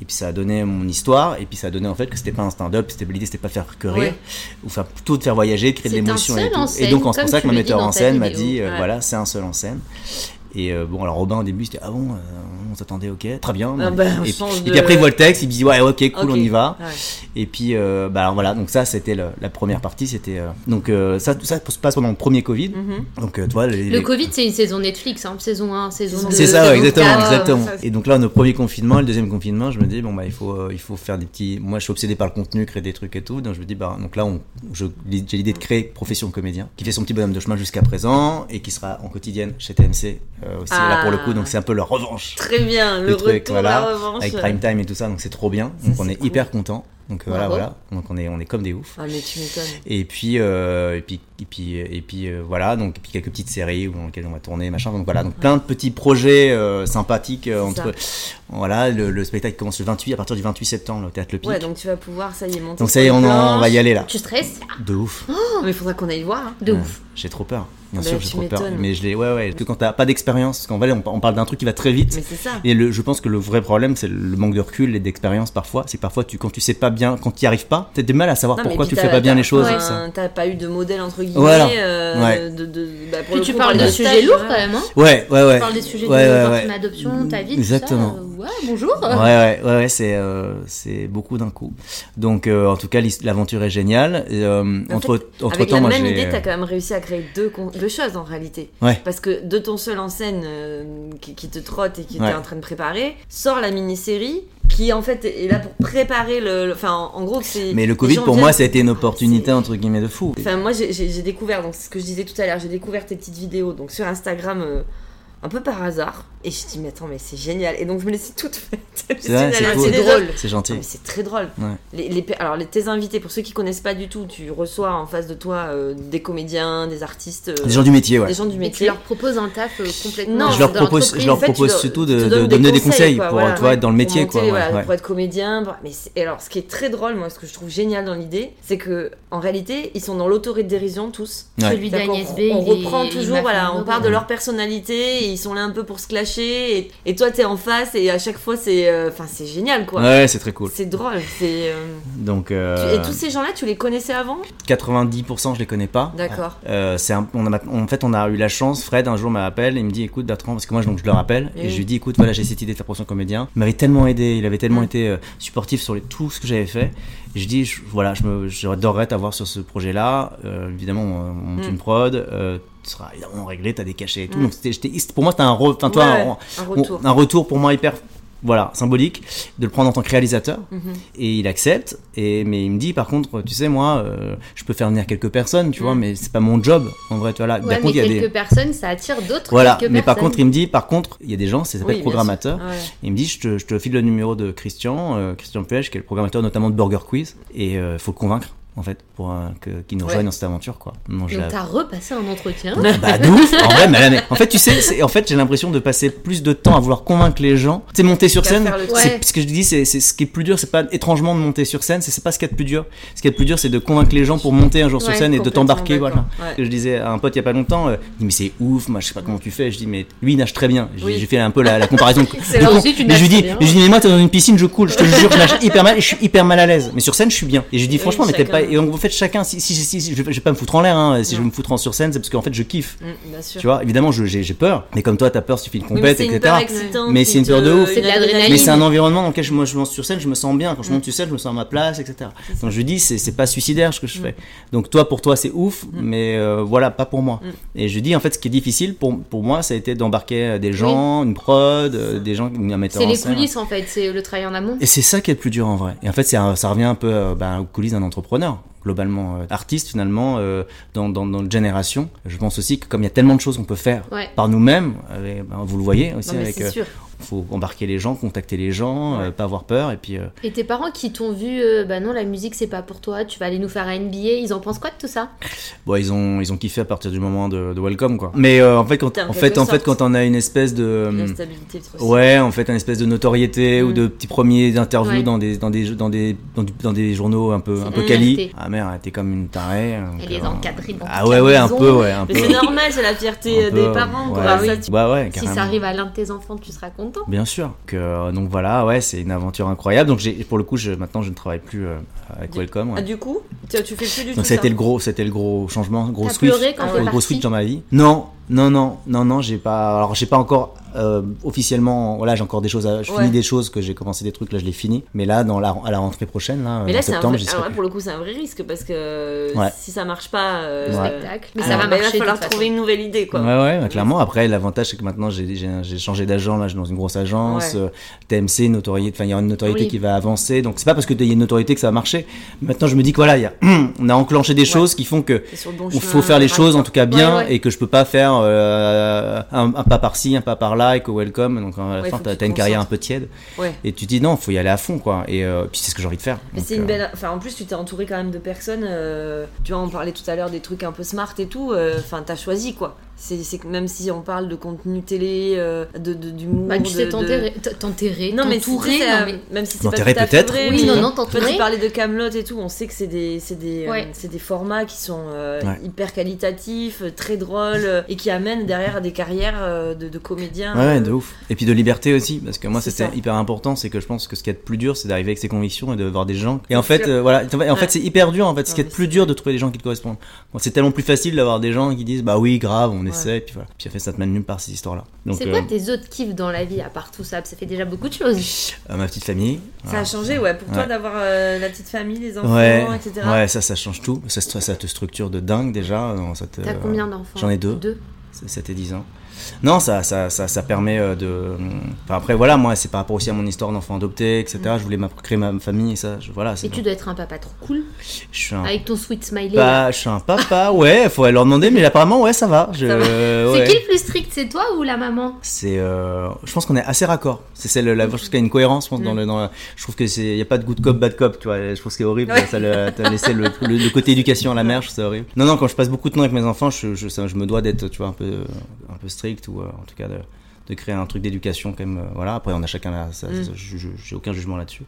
et puis ça a donné mon histoire, et puis ça a donné en fait que c'était pas un stand-up, c'était l'idée c'était pas faire que rire, Ouais. ou enfin plutôt de faire voyager, de créer de C'est l'émotion et tout. en et scène, donc c'est pour ça que ma metteur en scène m'a dit, euh, voilà, c'est un seul en scène. Et euh, bon, alors Robin au début c'était ah bon, euh, on s'attendait, ok, très bien. Ah bah, et, puis après il voit le texte, il me dit ouais, ok, cool, on y va. Ouais. Et puis, euh, bah alors voilà, donc ça c'était la première partie, c'était euh, donc euh, ça, tout ça se passe pendant le premier Covid. Mhm. Donc euh, tu vois, les- Le les- Covid, c'est une saison Netflix, hein, saison 1, saison 2. c'est ça, ouais, exactement, exactement. Et donc là, notre premier confinement, le deuxième confinement, je me dis bon bah il faut, euh, il faut faire des petits. Moi, je suis obsédé par le contenu, créer des trucs et tout. Donc je me dis bah donc là, on, j'ai l'idée de créer profession comédien, qui fait son petit bonhomme de chemin jusqu'à présent et qui sera en quotidienne chez TMC euh, aussi là pour le coup. Ah. Donc c'est un peu leur revanche. Très bien, le, le truc, retour, voilà, la revanche. avec prime time et tout ça, donc c'est trop bien. Ça, Donc on est cool. hyper content. Donc euh, voilà, voilà. Donc on est, on est comme des oufs. Ah, mais tu m'étonnes. Et puis, euh, et puis, et puis, et puis euh, voilà, donc et puis quelques petites séries où- dans lesquelles on va tourner, machin. Donc voilà, donc plein de petits projets euh, sympathiques euh, entre. Voilà, le, le spectacle commence le 28 à partir du 28 septembre au théâtre Le Pic. Ouais, donc tu vas pouvoir, ça y est, monter. donc ça y est, on, en- planches. on va y aller là. Tu stresses? De ouf. Oh, mais il faudra qu'on aille voir. hein. De Ouais, ouf. J'ai trop peur. Bien Bah, sûr, j'ai trop peur. Mais je l'ai, ouais, ouais. Parce que quand t'as pas d'expérience, parce qu'en vrai, on, on parle d'un truc qui va très vite. Mais c'est ça. Et le, je pense que le vrai problème, c'est le manque de recul et d'expérience parfois. C'est que parfois, tu, quand tu sais pas bien, quand tu y arrives pas, t'as du mal à savoir Non, pourquoi tu fais pas bien les choses. un- T'as pas eu de modèle entre guillemets. Voilà. euh, Ouais. de, de, bah, pour Puis le tu coup, parles de sujets lourds ouais. quand même, hein Ouais, ouais, ouais. Tu parles des sujets Ouais, de ouais, ouais. adoption, ta vie, tout Exactement. ça. euh, Ouais, bonjour. Ouais, ouais, ouais, ouais, c'est euh, c'est beaucoup d'un coup. Donc, euh, en tout cas, l'aventure est géniale. Entre fait, entre Avec temps, la moi, même j'ai. idée, t'as quand même réussi à créer deux, deux choses en réalité. Ouais. Parce que de ton seul en scène euh, qui, qui te trotte et qui Ouais. t'es en train de préparer, sort la mini-série qui en fait est là pour préparer le. Enfin, en, en gros, c'est. Mais le Covid, pour moi, ça a été une opportunité, entre guillemets, de fou. Enfin, moi, j'ai découvert, donc c'est ce que je disais tout à l'heure, j'ai découvert tes petites vidéos donc sur Instagram euh, un peu par hasard. Et je dis, mais attends, mais c'est génial. Et donc, je me les ai toutes faites. C'est drôle. C'est Non, gentil. mais c'est très drôle. Ouais. Les, les- alors, les, tes invités, pour ceux qui connaissent pas du tout, tu reçois en face de toi euh, des comédiens, des artistes, euh, Des gens du métier, ouais. des gens du Et tu métier. leur proposes un taf euh, complètement. Non, je leur propose, je leur En fait, tu propose leur- surtout de, de donner des conseils quoi, pour, voilà, être dans le pour métier, monter, quoi. voilà, ouais, ouais. Pour être comédien. pour- Mais c'est- et alors, ce qui est très drôle, moi, ce que je trouve génial dans l'idée, c'est que en réalité, ils sont dans l'autodérision tous. Ouais. Celui C'est-à-dire d'Agnès B, On reprend toujours, voilà, on part de leur personnalité et et ils sont là un peu pour se clasher et, et toi t'es en face et à chaque fois c'est euh, enfin c'est génial quoi. Ouais, c'est très cool. C'est drôle. C'est. euh, Donc, euh, Et tous ces gens-là, tu les connaissais avant? 90% je les connais pas. D'accord. C'est un- on a, mat- en fait, on a eu la chance. Fred un jour m'appelle et il me dit écoute Bertrand, parce que moi donc je le rappelle et Oui. je lui dis écoute voilà j'ai cette idée de faire profession comédien. Il m'avait tellement aidé, il avait tellement Mm. été supportif sur les, tout ce que j'avais fait. Et je dis je- voilà je me j'adorerais t'avoir sur ce projet-là. Évidemment on, on monte Mm. une prod. Euh, seras évidemment réglé, t'as des cachets et tout. Mm. Donc c'était, pour moi c'était un, re- enfin, toi, Ouais, un- un Bon, retour. un retour pour moi hyper voilà symbolique de le prendre en tant que réalisateur Mhm. et il accepte et mais il me dit par contre tu sais moi euh, je peux faire venir quelques personnes tu vois Mm. mais c'est pas mon job en vrai tu vois là Ouais, par mais contre il y a quelques des personnes, ça attire d'autres. voilà mais par contre il me dit par contre il y a des gens ça s'appelle Oui, programmateur. Ouais. il me dit je te, je te file le numéro de Christian euh, Christian Puech qui est le programmateur notamment de Burger Quiz et il faut le convaincre en fait pour euh, que qu'il nous Ouais. rejoigne dans cette aventure quoi. Donc, t'as repassé un entretien. bah [laughs] de ouf en vrai mais, mais- en fait tu sais c'est- en fait j'ai l'impression de passer plus de temps à vouloir convaincre les gens. Tu sais monter sur scène c'est Ouais. ce que je dis c'est c'est ce qui est plus dur c'est pas étrangement de monter sur scène c'est c'est pas ce qu'il y a de plus dur. Ce qu'il y a de plus dur c'est de convaincre les gens pour monter un jour sur scène et de t'embarquer voilà. Ouais. je disais à un pote il y a pas longtemps euh, il dit mais c'est ouf moi je sais pas comment tu fais. Je dis mais lui il nage très bien. J'ai fait un peu la, la comparaison. [laughs] Mais je lui dis mais je lui dis mais moi t'es dans une piscine je coule. Je te [laughs] jure je nage hyper mal et je suis hyper mal à l'aise. Mais sur scène je suis bien. Et je lui dis franchement mais t'es pas. Et donc en fait chacun si si, si, si- je, vais, pas me foutre en l'air hein, si je vais me foutre en sur scène c'est parce qu'en fait je kiffe Mm, bien sûr. tu vois, évidemment, j'ai peur. Mais comme toi, t'as peur, suffit de compète, c'est etc. Mais qui c'est une peur de ouf. C'est. Mais c'est un environnement dans lequel je, moi, je monte sur scène, je me sens bien. Quand je Mm. monte sur scène, je me sens à ma place, etc. Donc je lui dis, c'est c'est pas suicidaire ce que Mm. je fais. Donc toi, pour toi, c'est ouf, mais euh, voilà, pas pour moi. Mm. Et je lui dis, en fait, ce qui est difficile pour, pour moi, ça a été d'embarquer euh, des gens, une prod, euh, des gens, un metteur C'est en les scène. coulisses en fait, c'est le travail en amont. Et c'est ça qui est le plus dur en vrai. Et en fait, c'est ça revient un peu euh, ben, aux coulisses d'un entrepreneur, globalement. euh, artiste, finalement, euh, dans, dans, dans notre génération. Je pense aussi que comme il y a tellement de choses qu'on peut faire Ouais. par nous-mêmes, ben, vous le voyez aussi, Non, avec. Faut embarquer les gens, contacter les gens, euh, pas avoir peur. Et puis, euh, Et tes parents qui t'ont vu, euh, bah non, la musique c'est pas pour toi, tu vas aller nous faire un NBA, ils en pensent quoi de tout ça? Bon, ils, ont, ils ont kiffé à partir du moment de, de Welcome. Quoi. Mais euh, en fait, quand, en en fait, en fait, quand on a une espèce de... La hum, stabilité trop Ouais, en fait, un espèce de notoriété ou Mm. de petits premiers interviews Ouais. dans, des, dans, des, dans, des, dans, du- dans des journaux un peu, un peu une quali. Ah merde, t'es comme une tarée. Elle est encadrée dans Ah ouais, la ouais, un peu, ouais, un peu. Mais c'est normal, c'est la fierté des parents. quoi. Ah. Ça, tu- Ouais, Si ça arrive à l'un de tes enfants, tu seras Bien sûr. Que, euh, donc voilà, ouais, c'est une aventure incroyable. Donc j'ai, pour le coup, je, maintenant, je ne travaille plus euh, avec Du- Welcome. ouais. Ah, du coup, tu, tu fais plus du tout Donc ça. c'était le gros, c'était le gros changement, gros switch, pleuré quand gros, switch dans ma vie. Non, non, non, non, non, j'ai pas. Alors j'ai pas encore euh, officiellement. Voilà, j'ai encore des choses. À, je Ouais. finis des choses que j'ai commencé des trucs là, je les finis. Mais là, dans la, à la rentrée prochaine, là, Mais en là, un septembre, vrai... alors là, pour le coup, c'est un vrai risque parce que Ouais. si ça marche pas, euh, Ouais. Spectacle. Mais alors, ça va bah, il marcher. va falloir trouver une nouvelle idée, quoi. Ouais, ouais, clairement. Après, l'avantage, c'est que maintenant, j'ai, changé d'agent. Là, je suis dans une grosse agence. Ouais. euh, TMC, notoriété. Enfin, il y a une notoriété Oui. qui va avancer. Donc, c'est pas parce qu'il y a une notoriété que ça va marcher. Maintenant, je me dis que voilà, il y a, [clears throat] on a enclenché des choses qui font que bon il faut faire les choses en tout cas bien et que je peux pas faire euh, un, un pas par-ci, un pas par et que welcome. Donc, à la Ouais, fin, t'as, une carrière un peu tiède. Ouais. Et tu te dis non, faut y aller à fond, quoi. Et euh, puis, c'est ce que j'ai envie de faire. Mais Donc, c'est une euh, belle. Enfin, en plus, tu t'es entouré quand même de personnes. euh, Tu vois, on parlait tout à l'heure des trucs un peu smart et tout. Enfin, t'as choisi quoi. C'est même si on parle de contenu télé, euh, de de- d'humour. Bah, tu sais de- t'enterrer, Non mais t'entourer, c'est non, mais- même si c'est pas tout peut-être. vrai, Oui, mais- non, non, t'entourer. tu parlais de Camelot et tout. On sait que c'est des, c'est des, euh, c'est des formats qui sont euh, Ouais. hyper qualitatifs, euh, très drôles et qui amènent derrière à des carrières euh, de, de comédiens. Ouais, euh, de ouf. Et puis de liberté aussi, parce que moi C'est c'était ça. hyper important, c'est que je pense que ce qui est le plus dur, c'est d'arriver avec ses convictions et de voir des gens. Et en fait, euh, voilà, en Ouais. fait c'est hyper dur en fait. Ce qui est le plus dur de trouver des gens qui te correspondent. Bon, c'est tellement plus facile d'avoir des gens qui disent bah oui, grave, on essaie, et puis voilà. Puis fait, ça te mène nulle part ces histoires-là. Donc C'est euh, quoi tes autres kiffs dans la vie à part tout ça? Ça fait déjà beaucoup de choses. euh, ma petite famille. Ça voilà. a changé, ouais, pour toi d'avoir euh, la petite famille, les enfants, Ouais, etc. ouais, ça, ça change tout. Ça, ça te structure de dingue déjà. cette, T'as euh, combien d'enfants? J'en ai deux. Deux. 7 et 10 ans. Non, ça, ça, ça, ça permet euh, de. Enfin, après, voilà, moi, c'est par rapport aussi à mon histoire d'enfant adopté, etc. Je voulais créer ma famille, et ça, je, voilà. Et tu dois être un papa trop cool Je suis un avec ton sweet smiley. Bah, je suis un papa, [laughs] ouais, faut leur demander, mais apparemment, ouais, ça va. Je, Ça va. C'est qui le plus strict, c'est toi ou la maman? C'est, euh, je pense qu'on est assez raccord. C'est celle, la, je pense qu'il y a une cohérence, je pense, dans le, dans je trouve que c'est, y a pas de good cop, bad cop, tu vois. Je trouve que c'est horrible, Ouais. ça, le, t'as laissé le, le, le côté éducation à la mer, je trouve ça horrible. Non, non, quand je passe beaucoup de temps avec mes enfants, je, je, ça- je me dois d'être, tu vois, un peu, un peu strict ou, euh, en tout cas, de, créer un truc d'éducation quand même. euh, voilà. Après, on a chacun sa- Mm. j'ai aucun jugement là-dessus.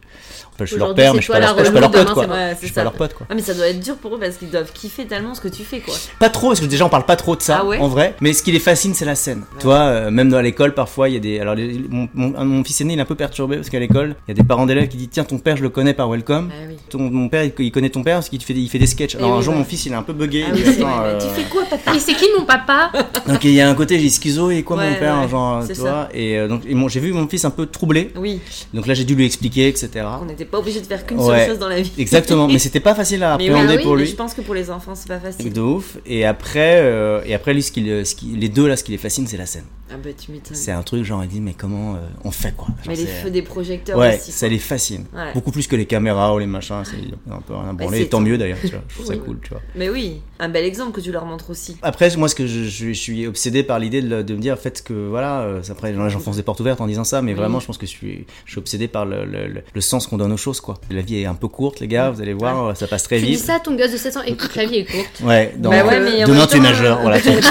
Enfin, je suis leur père, mais je suis toi pas, leur- pas leur pote, demain, quoi. Ouais, Je suis pas leur pote, quoi. Ah mais ça doit être dur pour eux parce qu'ils doivent kiffer tellement ce que tu fais quoi. Pas trop, parce que déjà on parle pas trop de ça Ah ouais en vrai. Mais ce qui les fascine, c'est la scène. Tu vois, euh, même dans l'école, parfois, il y a des. Alors, les- mon, mon- un- mon fils aîné, il est un peu perturbé parce qu'à l'école, il y a des parents d'élèves qui disent Tiens, ton père, je le connais par Welcome. Ah oui. Ton, mon père, il, connaît ton père parce qu'il fait, des- il fait des sketchs. Alors, Eh un oui, jour, ouais. mon fils, il est un peu bugué. Ah euh, Tu fais quoi papa? C'est qui mon papa? [laughs] Donc, il y a un côté, j'ai Schizo et quoi, Ouais, mon père ouais, Genre, c'est ça. Et euh, donc, j'ai vu mon fils un peu troublé. Oui, Donc là, j'ai dû lui expliquer, etc. on n'était pas obligé de faire qu'une Ouais. seule chose dans la vie. Exactement. [laughs] mais c'était pas facile à appréhender oui, pour mais lui. je pense que pour les enfants c'est pas facile. De ouf. Et après, euh, et après lui, ce qui, le- ce qui- les deux là, ce qui les fascine, c'est la scène. Ah bah tu m'étonnes. C'est un truc genre il dit mais comment euh, on fait quoi? Genre, Mais les feux des projecteurs Ouais, aussi. ça les fascine. Ouais. Beaucoup plus que les caméras ou les machins, c'est un peu Et tant mieux d'ailleurs. Je trouve ça cool, tu vois. Mais oui, un bel exemple que tu leur montres aussi. Après, moi, ce que je, je- je suis obsédé par l'idée de, me dire, en fait, que voilà, euh, après, j'enfonce des portes ouvertes en disant ça, mais Oui. vraiment, je pense que je suis, je suis obsédé par le, le- le- le sens qu'on donne aux choses, quoi. La vie est un peu courte, les gars, vous allez voir, ça passe très Tu dis vite. ça à ton gosse de 7 ans Écoute, la vie est courte. [laughs] Ouais, dans, Bah ouais, mais en demain même tu es majeur, euh, voilà. [laughs] tu- vite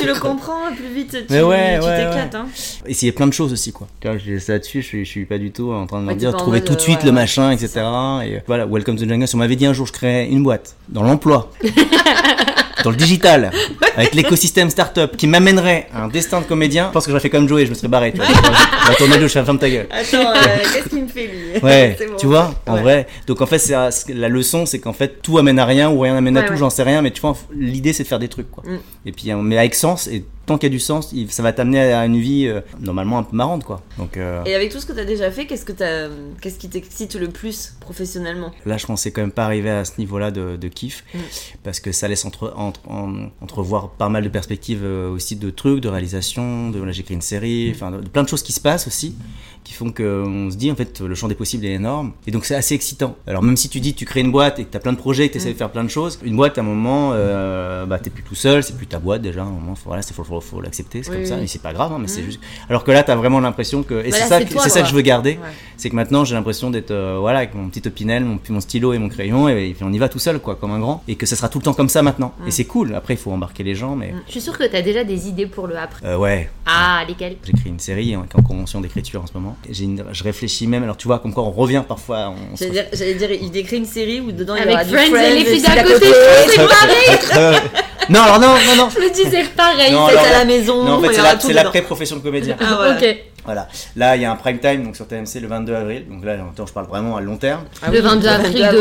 tu le comprends, plus vite tu Mais ouais, t'éclates. ouais. Hein. A plein de choses aussi, quoi. Tu vois, je dis ça là-dessus, je suis, je suis pas du tout en train de me dire trouver tout de euh, suite ouais, le machin, etc. Et euh, voilà, Welcome to the Jungle. Si on m'avait dit un jour je créais une boîte dans l'emploi, [laughs] dans le digital, avec l'écosystème startup qui m'amènerait à un destin de comédien, je pense que j'aurais fait comme Joey, je me serais barré. Tu vois, vais tourner le je ferme ta gueule. Attends, euh, qu'est-ce qu'il me fait lui? Ouais, bon. tu vois, en Ouais. vrai. Donc en fait, à- la leçon, c'est qu'en fait, tout amène à rien ou rien amène à Ouais, tout, ouais. j'en sais rien, mais tu vois, l'idée, c'est de faire des trucs, quoi. Mm. Et puis, euh, mais avec sens, et tant qu'il y a du sens, ça va t'amener à une vie euh, normalement un peu marrante, quoi. Donc euh, Et avec tout ce que tu as déjà fait, qu'est-ce que t'as, qu'est-ce qui t'excite le plus professionnellement? Là, je pensais quand même pas arriver à ce niveau-là de, de kiff, Mm. parce que ça laisse entre, entre, en- entrevoir pas mal de perspectives euh, aussi de trucs, de réalisation, de là, j'écris une série, Mm. enfin, de, de plein de choses qui se passent aussi, qui font qu'on se dit, en fait, le champ des possibles est énorme, et donc c'est assez excitant. Alors même si tu dis, tu crées une boîte et que tu as plein de projets, que tu essaies Mm. de faire plein de choses, une boîte, à un moment, bah, t'es plus tout seul, c'est plus ta boîte déjà, à un moment, faut, voilà, c'est faut, faut, faut l'accepter, c'est Oui, comme ça, oui. mais c'est pas grave, hein, mais c'est Mm. juste. Alors que là, t'as vraiment l'impression que, et Bah c'est ça, toi, ça que je veux garder, Ouais. c'est que maintenant j'ai l'impression d'être euh, voilà avec mon petit opinel, mon, mon stylo et mon crayon et, et puis on y va tout seul quoi, comme un grand, et que ça sera tout le temps comme ça maintenant. Et c'est cool. Après il faut embarquer les gens, mais Je suis sûre que t'as déjà des idées pour le après. euh, ouais. Ah, lesquelles? J'écris une série hein, en convention d'écriture en ce moment. Et j'ai une- je réfléchis même. Alors tu vois, comme quoi on revient parfois. On se J'allais dire, j'allais dire, il décrit une série où dedans il y aura du Friends et les filles d'à côté, c'est pareil [laughs] Euh, non alors non non non. Je me disais pareil. Non, Faites alors à là- la maison, Non en fait il y c'est la, l'après-profession de comédien. Ah, voilà. Ok. Voilà. Là il y a un prime time donc sur TMC le 22 avril. Donc là attends, je parle vraiment à long terme. Ah Le 22 avril de- dire,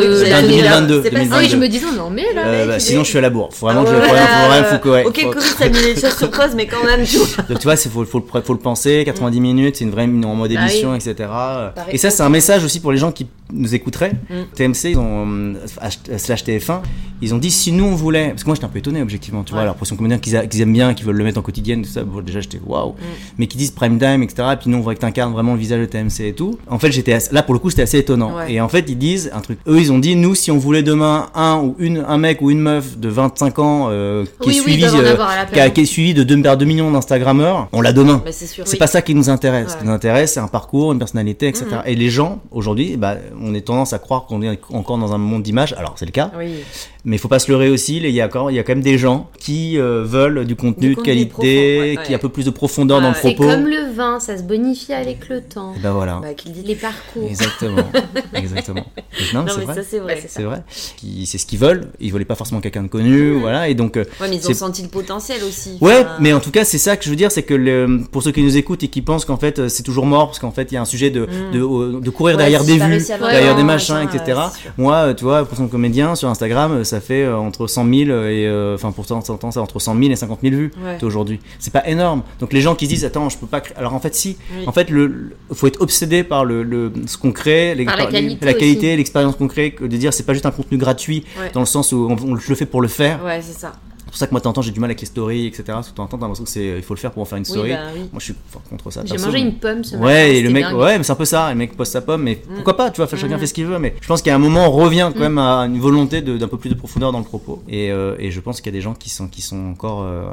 2022, c'est pas ça. Ah oui, je 2022. me disais, on en met là. Euh, bah, sinon je suis à la bourre. Faut vraiment Ah que je ouais, faut vraiment, faut voilà, vraiment- faut que- ouais, Ok, faut- Covid, ça a mis les choses sur pause, mais quand même, tu vois. Donc tu vois, il faut, faut, le, faut le penser, 90 minutes, c'est une vraie en mode Ah émission, etc. Pareil. Et ça, c'est un message aussi pour les gens qui nous écouteraient. Mm. TMC, ils ont, euh, H- slash TF1, ils ont dit si nous on voulait, parce que moi j'étais un peu étonné objectivement, tu vois, Ouais. leur pression comédien qu'ils aiment bien, qu'ils veulent le mettre en quotidienne, tout ça, bon, déjà j'étais waouh, Mm. mais qui disent prime time, etc. Et puis nous on voit que t'incarnes vraiment le visage de TMC et tout. En fait, j'étais là pour le coup, c'était assez étonnant. Ouais. Et en fait, ils disent un truc. Eux, ils ont dit nous, si on voulait demain un ou une, un mec ou une meuf de 25 ans euh, qui Oui, est oui, suivi, euh, qui, a- qui est suivi de 2, millions d'Instagrammeurs, on l'a demain. C'est oui. pas ça qui nous intéresse. Ce qui nous intéresse, c'est un parcours, une personnalité, etc. Mhm. Et les gens, aujourd'hui, bah, on est tendance à croire qu'on est encore dans un monde d'image. Alors, c'est le cas. Mais il faut pas se leurrer aussi. Il y a quand, il y a quand même des gens qui euh, veulent du contenu Du de contenu qualité, profond, ouais, qui a un peu plus de profondeur dans le. C'est propos. comme le vin, ça se bonifie avec le temps. Et ben voilà. Bah, dit. Les parcours. Exactement. [laughs] Exactement. Non, mais Non, c'est mais vrai. ça, c'est vrai. C'est C'est vrai. C'est ce qu'ils veulent. Ils voulaient pas forcément quelqu'un de connu. Voilà. Et donc, euh, Ouais, mais ils ont C'est- senti le potentiel aussi. Ouais, Enfin, mais en tout cas, c'est ça que je veux dire, c'est que le- pour ceux qui nous écoutent et qui pensent qu'en fait euh, c'est toujours mort, parce qu'en fait il y a un sujet de, Mm. de, de courir Ouais, derrière si des vues, derrière des machin, machins, etc. c'est. Moi, tu vois, pour son comédien sur Instagram, ça fait euh, entre 100 000 et euh, enfin pour temps, temps, c'est entre 100 000 et 50 000 vues Ouais. aujourd'hui. C'est pas énorme. Donc les gens qui se disent attends, je peux pas. créer- Alors en fait, si. Oui. En fait, le, le- faut être obsédé par le, le- ce qu'on crée, les- Par la qualité l'expérience qu'on crée, de dire c'est pas juste un contenu gratuit Ouais. dans le sens où on, on- je le fais pour le faire. Ouais, c'est ça. C'est pour ça que moi, temps, j'ai du mal avec les stories, etc. Parce que temps, t'as l'impression que c'est, il faut le faire pour en faire une Oui, story. bah oui. Moi, je suis enfin, contre ça. J'ai mangé une pomme ce matin. Ouais, et le mec, dingue. ouais, mais c'est un peu ça. Le mec poste sa pomme, mais Mm. pourquoi pas, tu vois, chacun Mm. fait ce qu'il veut. Mais je pense qu'à un moment, on revient quand Mm. même à une volonté d'un peu plus de profondeur dans le propos. Et, euh, et je pense qu'il y a des gens qui sont, qui sont encore. euh,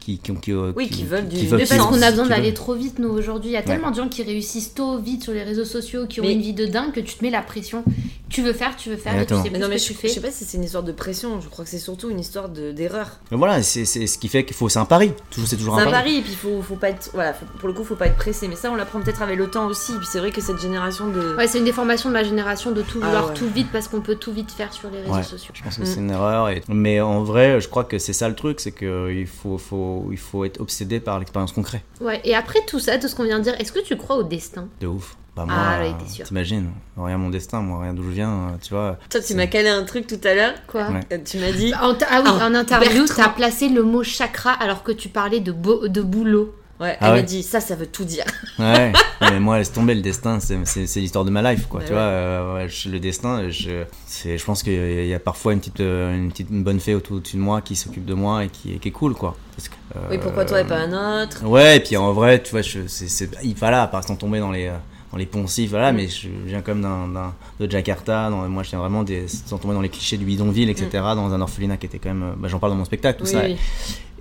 qui, qui, qui, euh, Oui, qui veulent du- Mais qui parce qu'on a besoin d'aller veulent- trop vite, nous, aujourd'hui. Il y a tellement de gens qui réussissent tôt, vite sur les réseaux sociaux, qui ont. Mais- une vie de dingue, que tu te mets la pression. Tu veux faire, tu veux faire, et tu sais Mais plus non, mais ce je, que tu fais. je sais pas si c'est une histoire de pression, je crois que c'est surtout une histoire de- d'erreur. Mais voilà, c'est ce qui fait qu'il faut. C'est un pari. Toujours, c'est toujours C'est un un pari. pari, et puis faut, faut pas être. Voilà, faut- pour le coup, faut pas être pressé. Mais ça, on l'apprend peut-être avec le temps aussi. Et puis c'est vrai que cette génération de. Ouais, c'est une déformation de ma génération de tout Ah vouloir ouais. tout vite parce qu'on peut tout vite faire sur les réseaux Ouais. sociaux. Je pense que Mm. c'est une erreur. et- Mais en vrai, je crois que c'est ça le truc, c'est qu'il faut, faut, il faut être obsédé par l'expérience concrète. Ouais, et après tout ça, tout ce qu'on vient de dire, est-ce que tu crois au destin? De ouf. Bah, moi, Ah, ouais, t'es sûr. t'imagines, rien mon destin, moi, rien d'où je viens, euh, tu vois. Toi, tu m'as calé un truc tout à l'heure. Quoi Ouais. Euh, Tu m'as dit. En ta- ah oui, Ah, en interview, t'as placé le mot chakra alors que tu parlais de, de boulot. Ouais, Ah elle ouais. m'a dit ça, ça veut tout dire. [laughs] Ouais, mais moi, laisse tomber le destin, c'est- l'histoire de ma life, quoi. Bah tu ouais. vois, euh, je- le destin, je, c'est- je pense qu'il y a parfois une petite, une petite une bonne fée au- au-dessus de moi qui s'occupe de moi et qui, qui est cool, quoi. Parce que, euh, Oui, pourquoi toi et pas un autre? Ouais, et puis en vrai, tu vois, je, c'est, c'est, il voilà, pas sans tomber dans les, euh, dans les poncifs, voilà, mais je viens comme d'un, d'un, de Jakarta, dans- moi je viens vraiment des, sans tomber dans les clichés du bidonville, etc., dans un orphelinat qui était quand même, euh, bah, j'en parle dans mon spectacle, tout Oui, ça, oui.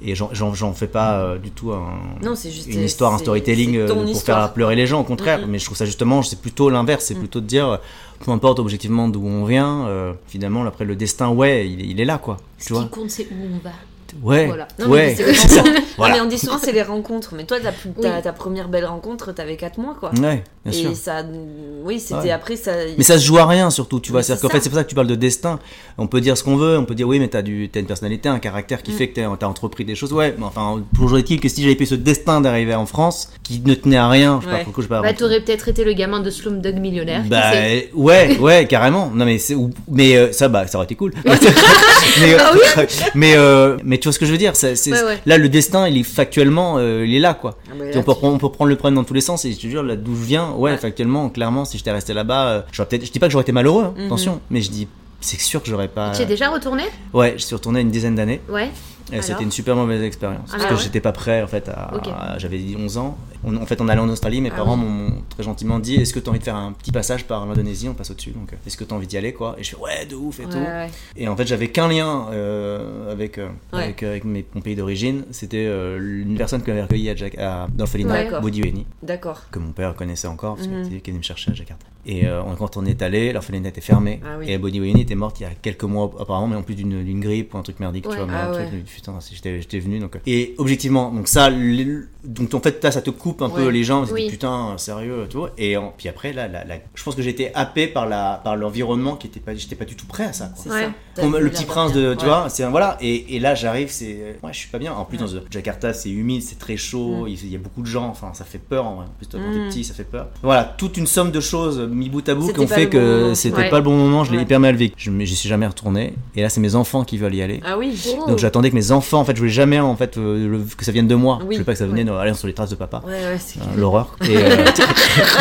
et j'en, fais pas euh, du tout un, Non, juste. une histoire, un storytelling euh, pour histoire. faire pleurer les gens, au contraire. Mais je trouve ça justement, c'est plutôt l'inverse. C'est Mhm. plutôt de dire, peu importe objectivement d'où on vient, euh, finalement, après le destin, ouais, il, est- il est là, quoi. Ce Tu vois qui compte, c'est où on va. Ouais, Voilà. Non, mais ouais, [laughs] ça. Non, mais on dit souvent c'est les rencontres. Mais toi, ta, plus- ta, Oui. ta première belle rencontre, t'avais 4 mois, quoi. Ouais, bien et sûr. ça. Oui, c'était Ouais. après ça. Mais ça se joue à rien surtout, tu vois. C'est-à-dire c'est qu'en fait, c'est pour ça que tu parles de destin. On peut dire ce qu'on veut, on peut dire oui, mais t'as du, t'as une personnalité, un caractère qui Mm. fait que t'as, t'as entrepris des choses. Ouais, mais enfin, toujours est-il que si j'avais pu ce destin d'arriver en France, qui ne tenait à rien, je sais pas, Ouais. pour le coup, je sais pas. Bah, t'aurais peut-être été le gamin de Slumdog millionnaire. Bah sait. ouais, ouais, carrément. Non mais mais euh, ça, bah, ça aurait été cool. [laughs] mais, euh, [laughs] mais, euh, mais tu vois ce que je veux dire c'est, c'est- Ouais, ouais. Là, le destin, il est factuellement, euh, il est là, quoi. Ah, là, on, peut tu- prendre, on peut prendre le problème dans tous les sens. Et je te jure, là d'où je viens, ouais, Ouais. factuellement, clairement, si j'étais resté là-bas, euh, j'aurais peut-être. Je dis pas que j'aurais été malheureux, hein, Mhm. attention, mais je dis, c'est sûr que j'aurais pas. Tu es déjà retourné? Ouais, je suis retourné une dizaine d'années. Ouais. Et c'était une super mauvaise expérience. Ah parce que ouais j'étais pas prêt, en fait, à, j'avais 11 ans. On- en fait, on allait en Australie, mes Ah parents oui. m'ont très gentiment dit Est-ce que tu as envie de faire un petit passage par l'Indonésie? On passe au-dessus, donc euh, est-ce que tu as envie d'y aller, quoi? Et je fais Ouais, de ouf et Ouais, tout. ouais. Et en fait, j'avais qu'un lien euh, avec, euh, avec, avec mes, mon pays d'origine. C'était euh, une personne qui m'avait recueilli à, Jack- à, dans l'orphelinat, Ouais. D'accord. Que mon père connaissait encore, parce Mhm. qu'il était- venait me chercher à Jakarta. Et euh, quand on est allé, l'orphelinat était fermé. Ah oui. Et Bodiweni était morte il y a quelques mois apparemment, mais en plus d'une grippe ou un truc merdique, Ouais. tu vois. mais Ah un truc, ouais. j'étais venu. Donc, euh. et objectivement, donc ça, donc en fait, là, ça te coupe un peu les gens. Oui. Putain, sérieux, tu vois. Et en- puis après, là, je pense que j'ai été happé par la par l'environnement qui était pas, j'étais pas du tout prêt à ça. quoi. C'est Ouais. ça. Comme le petit prince de, tu Ouais. vois, c'est voilà. Et, et là, j'arrive, c'est, ouais, je suis pas bien. En plus, dans Jakarta, c'est humide, c'est très chaud, il il y a beaucoup de gens. Enfin, ça fait peur. En vrai. En plus, toi, quand t'es Mm. petit, ça fait peur. Voilà, toute une somme de choses mis bout à bout qui ont fait que c'était Ouais. pas le bon moment. Je l'ai Ouais. hyper mal vécu. Je j'y suis jamais retourné. Et là, c'est mes enfants qui veulent y aller. Ah oui. Donc j'attendais que mes enfants, en fait, je voulais jamais en fait euh, que ça vienne de moi. Je voulais pas que ça vienne aller sur les traces de papa. Ouais, ouais, c'est Hein, L'horreur. Et [laughs] euh,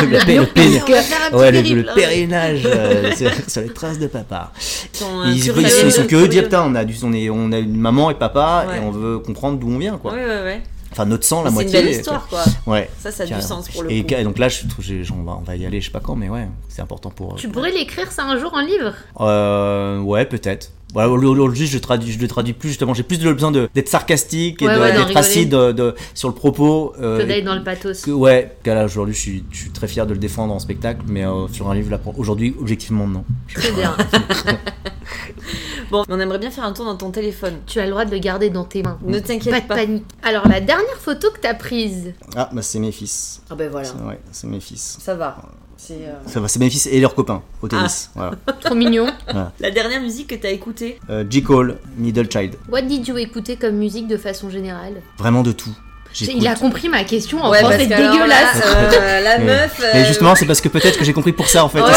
le, pé- le pé- ouais, le hein. pèlerinage euh, sur, sur les traces de papa. Ils sont, Ils, euh, ils- sont, Curieux. putain on a du on est on a une maman et papa Ouais. et on veut comprendre d'où on vient quoi. Ouais, ouais, ouais. Enfin notre sang la C'est une moitié. belle histoire, quoi. Ouais. Ça, ça a du sens pour le et, coup. et donc là je trouve j'ai- on va on va y aller je sais pas quand mais ouais c'est important pour. Tu pourrais l'écrire ça un jour en livre? Euh, ouais peut-être. Voilà, aujourd'hui, je traduis, je le traduis plus justement. J'ai plus besoin de- d'être sarcastique et Ouais, de- ouais, d'en d'être acide de- de- sur le propos. euh, Que d'aller dans le pathos. que- ouais, là aujourd'hui, je suis, je suis très fier de le défendre en spectacle, mais euh, sur un livre là, aujourd'hui, objectivement, non. Très bien. [laughs] Bon, on aimerait bien faire un tour dans ton téléphone. tu as le droit de le garder dans tes mains. Ne Pas t'inquiète de pas. panique. Alors, la dernière photo que t'as prise. Ah, bah c'est mes fils. Ah ben voilà, C'est- Ouais, c'est mes fils. ça va. C'est euh, Ça va, c'est mes fils et leurs copains au Ah. tennis. Voilà. [laughs] Trop mignon. la dernière musique que t'as écoutée. Euh, J. Cole, Middle Child. What did you écouter comme musique de façon générale? Vraiment de tout. Il a compris ma question en Ouais, alors dégueulasse. là, euh, [laughs] la meuf. Mais euh, justement, c'est parce que peut-être que j'ai compris pour ça en fait. Voilà,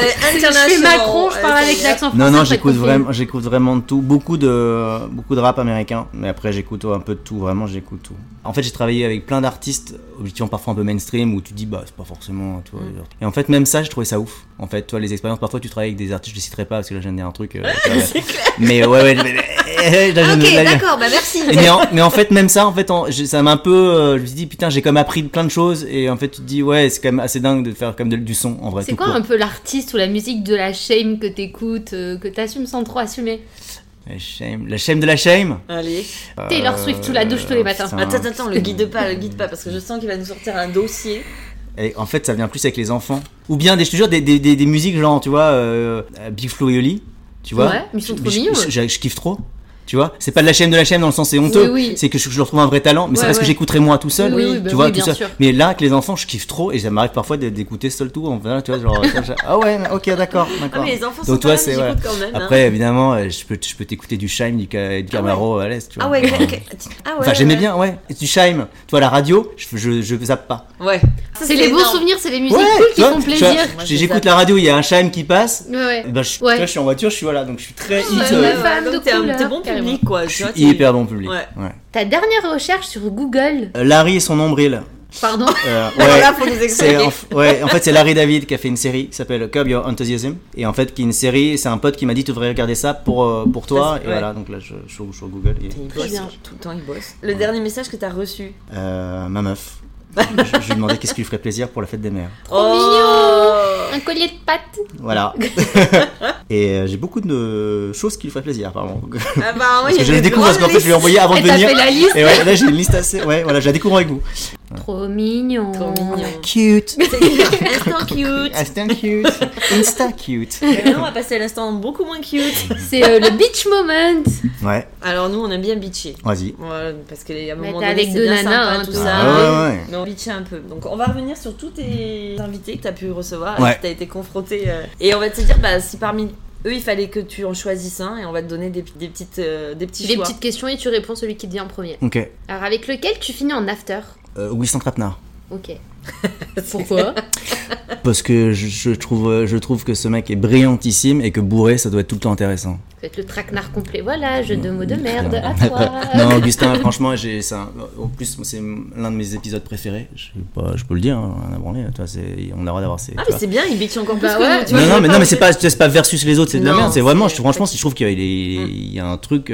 elle est [laughs] Je fais Macron, je parle avec l'accent français. Non, non, j'écoute vraiment, j'écoute vraiment de tout. Beaucoup de, beaucoup de rap américain, mais après j'écoute un peu de tout. Vraiment, j'écoute tout. En fait, j'ai travaillé avec plein d'artistes, objectivement parfois un peu mainstream, où tu dis bah c'est pas forcément. Mm. Et en fait, même ça, j'ai trouvé ça ouf. En fait, toi, les expériences, parfois tu travailles avec des artistes, je les citerai pas parce que là, dire un truc. euh, [laughs] mais ouais, ouais. mais- là, Ok, là, d'accord, bah merci. mais en, mais en fait même ça en fait en- ça m'a un peu euh, je me suis dit putain j'ai comme appris plein de choses et en fait tu te dis ouais c'est quand même assez dingue de faire comme de- du son en vrai C'est quoi court. un peu l'artiste ou la musique de la shame que t'écoutes, euh, que t'assumes sans trop assumer? La shame la shame de la shame? Allez. Taylor Swift sous la douche tous les matins. putain. Attends, attends, attends, le guide pas, le guide pas, parce que je sens qu'il va nous sortir un dossier. Et en fait, ça vient plus avec les enfants. Ou bien, des, je te jure, des, des, des, des musiques genre, tu vois, euh, Big Flo et Oli. Tu vois Ouais, mais ils sont trop mignons, je- ouais. je- je kiffe trop. Tu vois, c'est pas de la chaîne de la chaîne dans le sens c'est honteux, Oui, oui. c'est que je, je leur trouve un vrai talent, mais c'est Ouais, parce que ouais. j'écouterais moi tout seul, Oui, oui, bah tu vois, oui, tout bien seul. sûr. Mais là, avec les enfants, je kiffe trop et ça m'arrive parfois d'écouter seul tout. Enfin, tu vois, genre, ah ouais, ok, d'accord, Ah, d'accord. enfants Donc, sont toi, pas c'est ouais. j'écoute quand même. hein. Après, évidemment, euh, je peux, je peux t'écouter du Shime, du, du Camaro à l'aise, tu vois. Ah ouais, Enfin, quel- quel- ah ouais. Enfin, j'aimais bien, ouais. Du Shime, tu vois, la radio, je, je, je zappe pas. Ouais. C'est les beaux souvenirs, c'est les musiques cool tu qui vois, font tu vois, plaisir. J'écoute la radio, il y a un Shime qui passe. Ben, je, tu vois, suis en voiture, je suis voilà, donc je suis très hit. Public quoi. je tu suis vois, t'es- hyper bon public. Ouais. ouais. Ta dernière recherche sur Google, Euh, Larry et son nombril. pardon. Euh, [laughs] ouais. là, faut nous C'est expliquer. en, f- ouais, en fait, c'est Larry David qui a fait une série qui s'appelle Curb Your Enthusiasm. Et en fait, qui est une série, c'est un pote qui m'a dit Tu devrais regarder ça pour, euh, pour toi. Ça, c'est- Et ouais. voilà, donc là, je, je, suis au Google. et- Il bosse, bien. tout le temps il bosse. Le dernier message que t'as reçu. Euh, ma meuf. [laughs] je, je lui ai demandé qu'est-ce qui lui ferait plaisir pour la fête des mères. Trop mignon Un collier de pâtes. Voilà. [laughs] et euh, j'ai beaucoup de choses qui lui feraient plaisir, apparemment. Ah bah oui, Parce que je la découvre parce qu'en fait, je lui ai envoyé avant Et de venir. fait la liste Et ouais, là, j'ai une liste assez. Ouais, voilà, je la découvre avec vous. Trop mignon. Trop mignon. [laughs] Cute. Instant [laughs] cute. Instant cute. Insta cute. [laughs] Et maintenant, on va passer à l'instant beaucoup moins cute. C'est euh, le beach moment. Ouais, Alors nous, on aime bien bitcher. vas-y. Ouais, parce qu'à un Mais moment t'es donné, avec c'est deux bien nanas, sympa, hein, tout ça. Ah ouais, ouais. Mais on bitchait un peu. Donc on va revenir sur tous tes invités que t'as pu recevoir, Ouais. à qui t'as été confronté. euh, Et on va te dire bah, si parmi eux, il fallait que tu en choisisses un et on va te donner des, des petites, euh, des petits Des choix. petites questions et tu réponds celui qui te dit en premier. Ok. Alors avec lequel tu finis en after? Euh, Winston Trapnard. Ok. [laughs] Pourquoi Parce que je, je trouve, je trouve que ce mec est brillantissime et que bourré, ça doit être tout le temps intéressant. Faites le traquenard complet. Voilà, jeu de mots de merde à toi. [laughs] non, Augustin, franchement, j'ai, un- en plus, c'est l'un de mes épisodes préférés. Je, peux le dire, hein, branler. Tu vois, c'est, on a le droit d'avoir ces. Ah, mais c'est bien, il bitch encore plus Bah ouais. tu vois, non, non, mais, non, mais c'est pas, c'est pas versus les autres, c'est de la merde. C'est vraiment, je, franchement, je trouve qu'il y a, il est- il y a un truc,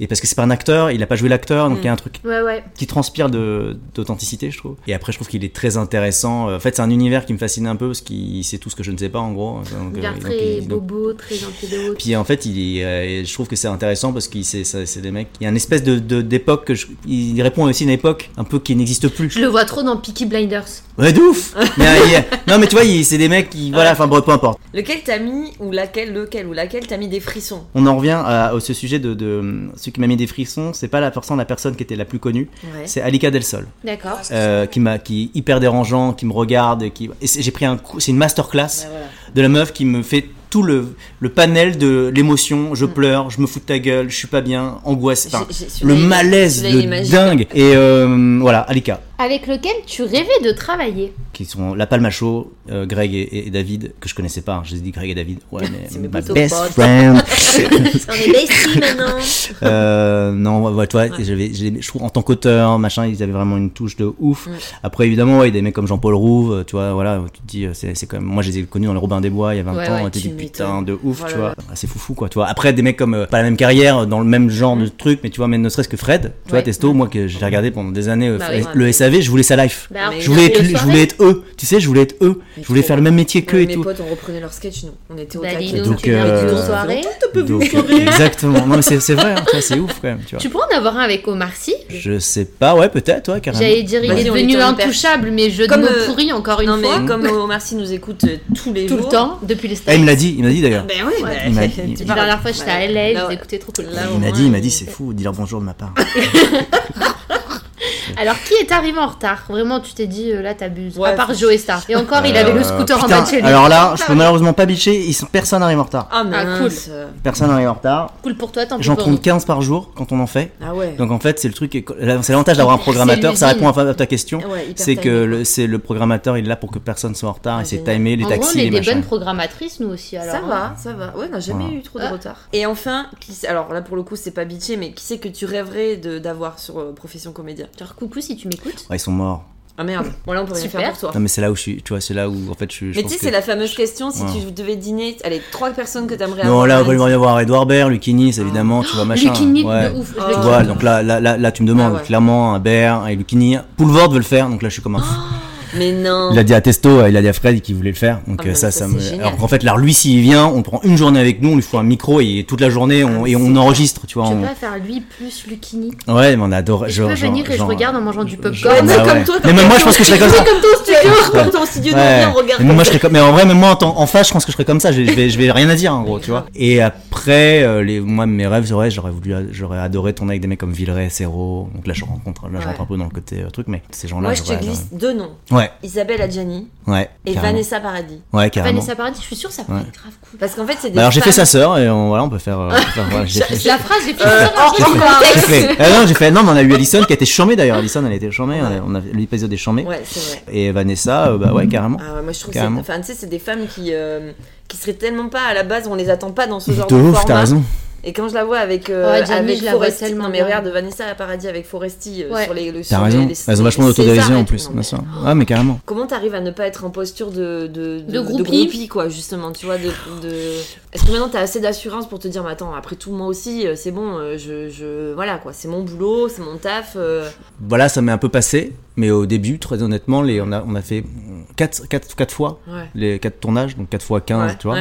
et parce que c'est pas un acteur, il a pas joué l'acteur, donc il y a un truc Ouais, ouais. qui transpire de, d'authenticité, je trouve. Et après, je trouve qu'il est très intéressant. En fait, c'est un univers qui me fascine un peu parce qu'il sait tout ce que je ne sais pas, en gros. Donc, Il a euh, donc, très il- donc- bobo, très gentil de haut. Puis en fait, il est, euh, je trouve que c'est intéressant parce qu'il c'est, c'est des mecs. Il y a une espèce de, de- d'époque que je- il répond aussi à une époque un peu qui n'existe plus. Je le vois trop dans Peaky Blinders. Ouais, de ouf. mais, euh, il non, mais tu vois, il- c'est des mecs qui, voilà, enfin, bon, peu importe. Lequel t'as mis, ou laquelle, lequel, ou laquelle t'as mis des frissons? On en revient à, à ce sujet de, de ce qui m'a mis des frissons. C'est pas la personne, la personne qui était la plus connue. Ouais. C'est Alika Del Sol. D'accord. euh, qui m'a qui est hyper dérangeant qui me regarde qui et j'ai pris un coup c'est une masterclass voilà. de la meuf qui me fait tout le, le panel de l'émotion je Mm. pleure je me fous de ta gueule je suis pas bien angoisse enfin, J'ai- j'ai- le malaise de dingue et euh, voilà Alika Avec lequel tu rêvais de travailler. qui sont La Palmacho, euh, Greg et, et David, que je connaissais pas, hein, je les ai dit Greg et David, ouais, [laughs] mais best potes. friend. On est besties maintenant. [laughs] Euh, non, ouais, j'ai- je trouve en tant qu'auteur, machin, ils avaient vraiment une touche de ouf. Après, évidemment, ouais, des mecs comme Jean-Paul Rouve, tu vois, voilà, tu te dis, c'est, quand même, moi, je les ai connus dans le Robin des Bois il y a 20 Ouais, ans, ouais, tu te tu dis putain de ouf, Voilà. tu vois, Ah, c'est foufou, quoi, tu vois. Après, des mecs comme, euh, pas la même carrière, dans le même genre Mm. de truc, mais tu vois, mais ne serait-ce que Fred, tu vois, Ouais. Testo, moi, que j'ai regardé pendant des années, euh, Bah le SAV, je voulais sa life. Bah, Je voulais, être, je voulais être eux, tu sais, je voulais être eux, Mais je voulais faire le même métier qu'eux et mes tout. potes, on reprenait leur sketch, nous. On était au Bah, taquet. Donc, euh, soirée. Donc, [laughs] exactement. Non, mais c'est, vrai, hein, c'est ouf quand même, tu vois. Tu pourrais en avoir un avec Omar Sy? Je sais pas, ouais, peut-être, ouais, carrément. J'allais dire, il est devenu intouchable, mais jeu de Comme, mots euh, pourris encore une Non, fois. mais comme Omar Sy nous écoute euh, tous les Tout jours. le temps, depuis les Ah, States. il me l'a dit, il m'a dit d'ailleurs. Ben oui, Ouais. ben, Il m'a- il- parles. La dernière fois, j'étais à LA, ouais. écoutais trop cool. Il m'a dit, il m'a dit, c'est fou, dis-leur bonjour de ma part. [laughs] Alors, qui est arrivé en retard Vraiment, tu t'es dit, euh, là, t'abuses. Ouais, à part Joe Star. Et encore, il avait le Euh, scooter en bas de chez lui. Alors là, je peux malheureusement pas bitcher, ils sont, personne n'arrive en retard. Ah, Ah, mince. Personne n'arrive en retard. Cool pour toi, tant pis J'en nous. 15 par jour quand on en fait. Ah ouais. Donc en fait, c'est le truc, c'est l'avantage d'avoir un [laughs] programmateur, ça répond à ta question. Ouais, C'est que c'est le programmateur, il est là pour que personne soit en retard, Ah, et c'est timé, les En gros, taxis, on est les des machins. bonnes programmatrices, nous aussi. Alors, ça hein. va, ça va. Ouais, on n'a jamais eu trop de Ah. retard. Et enfin, alors là pour le coup, c'est pas bitché, mais qui c'est que tu rêverais d'avoir sur euh, profession comédien? Coucou si tu m'écoutes. Ouais, ils sont morts. Ah merde. Bon là, on peut rien Super. faire pour toi. Non mais c'est là où je suis, tu vois, c'est là où en fait je suis. Mais tu sais, que- c'est la fameuse question si Ouais. tu devais dîner, allez, trois personnes que t'aimerais Non, avoir. là, à il va y avoir Edouard Baird, Lucini, évidemment, tu vois, machin. Lucini, ouais. de ouf. Oh. Tu vois, donc là, là, là, là, tu me demandes Ah ouais. clairement un Baird, un Lucini. Poulvord veut le faire, donc là, je suis comme un fou. Mais non. Il a dit à Testo, euh, il a dit à Fred qu'il voulait le faire. Donc Ah, euh, ça, ça, me. génial. Alors qu'en fait, là, lui, s'il vient, on prend une journée avec nous, on lui fout un micro et toute la journée, on, Ah, et on enregistre, tu vois. Tu on- peux pas faire lui plus Lucini. Ouais, mais on adore. Je peux venir et je regarde en mangeant du popcorn. Bah comme toi, Mais même moi, je pense que je serais comme ça. comme ton studio, comme ton studio, nous, Ouais. viens, on regarde. Mais moi, je serais comme, mais en vrai, même moi, en, face, je pense que je serais comme ça. Je, je vais, je vais rien à dire, en gros, tu vois. Et après, euh, les, moi, mes rêves, j'aurais voulu, j'aurais adoré tourner avec des mecs comme Villeray, Serrault. Donc là, je rencontre, là, je rentre un peu dans le côté truc, mais ces gens-là, Moi, je te glisse deux noms. Ouais, Isabelle Adjani ouais. et carrément. Vanessa Paradis. Ouais, carrément. Vanessa Paradis, je suis sûre que ça pourrait Ouais. être grave cool. Parce qu'en fait, c'est des Bah alors, j'ai fait sa sœur et on, voilà, on peut faire. euh, on peut faire- voilà, [laughs] j'ai fait- La phrase, j'ai fait Euh, J'ai fait- Ah non, j'ai fait. Non, mais on a eu Alison qui a été chômée d'ailleurs. Alison, elle a été chômée. on a- a, l'épisode est chômé. Ouais, c'est vrai. Et Vanessa, euh, bah ouais, carrément. Ah ouais, moi je trouve que c'est- Carrément. enfin tu sais c'est des femmes qui euh, qui seraient tellement pas à la base on les attend pas dans ce genre de de, ouf, format. t'as raison. Et quand je la vois avec euh, Ouais, Gianni, avec je la vois Foresti, tellement non mais bien. regarde Vanessa Paradis avec Foresti euh, Ouais. sur les le, T'as raison. les- les- Elles ont vachement d'autodérision en plus. mais-. Ouais, mais carrément. Comment t'arrives à ne pas être en posture de de, De groupie. quoi justement tu vois de, de... est-ce que maintenant t'as assez d'assurance pour te dire mais attends après tout moi aussi euh, c'est bon euh, je, je voilà quoi c'est mon boulot c'est mon taf euh, Voilà, ça m'est un peu passé. Mais au début, très honnêtement, les, on, a, on a fait 4, quatre quatre fois ouais les 4 tournages, donc 4 fois 15, Ouais, tu vois.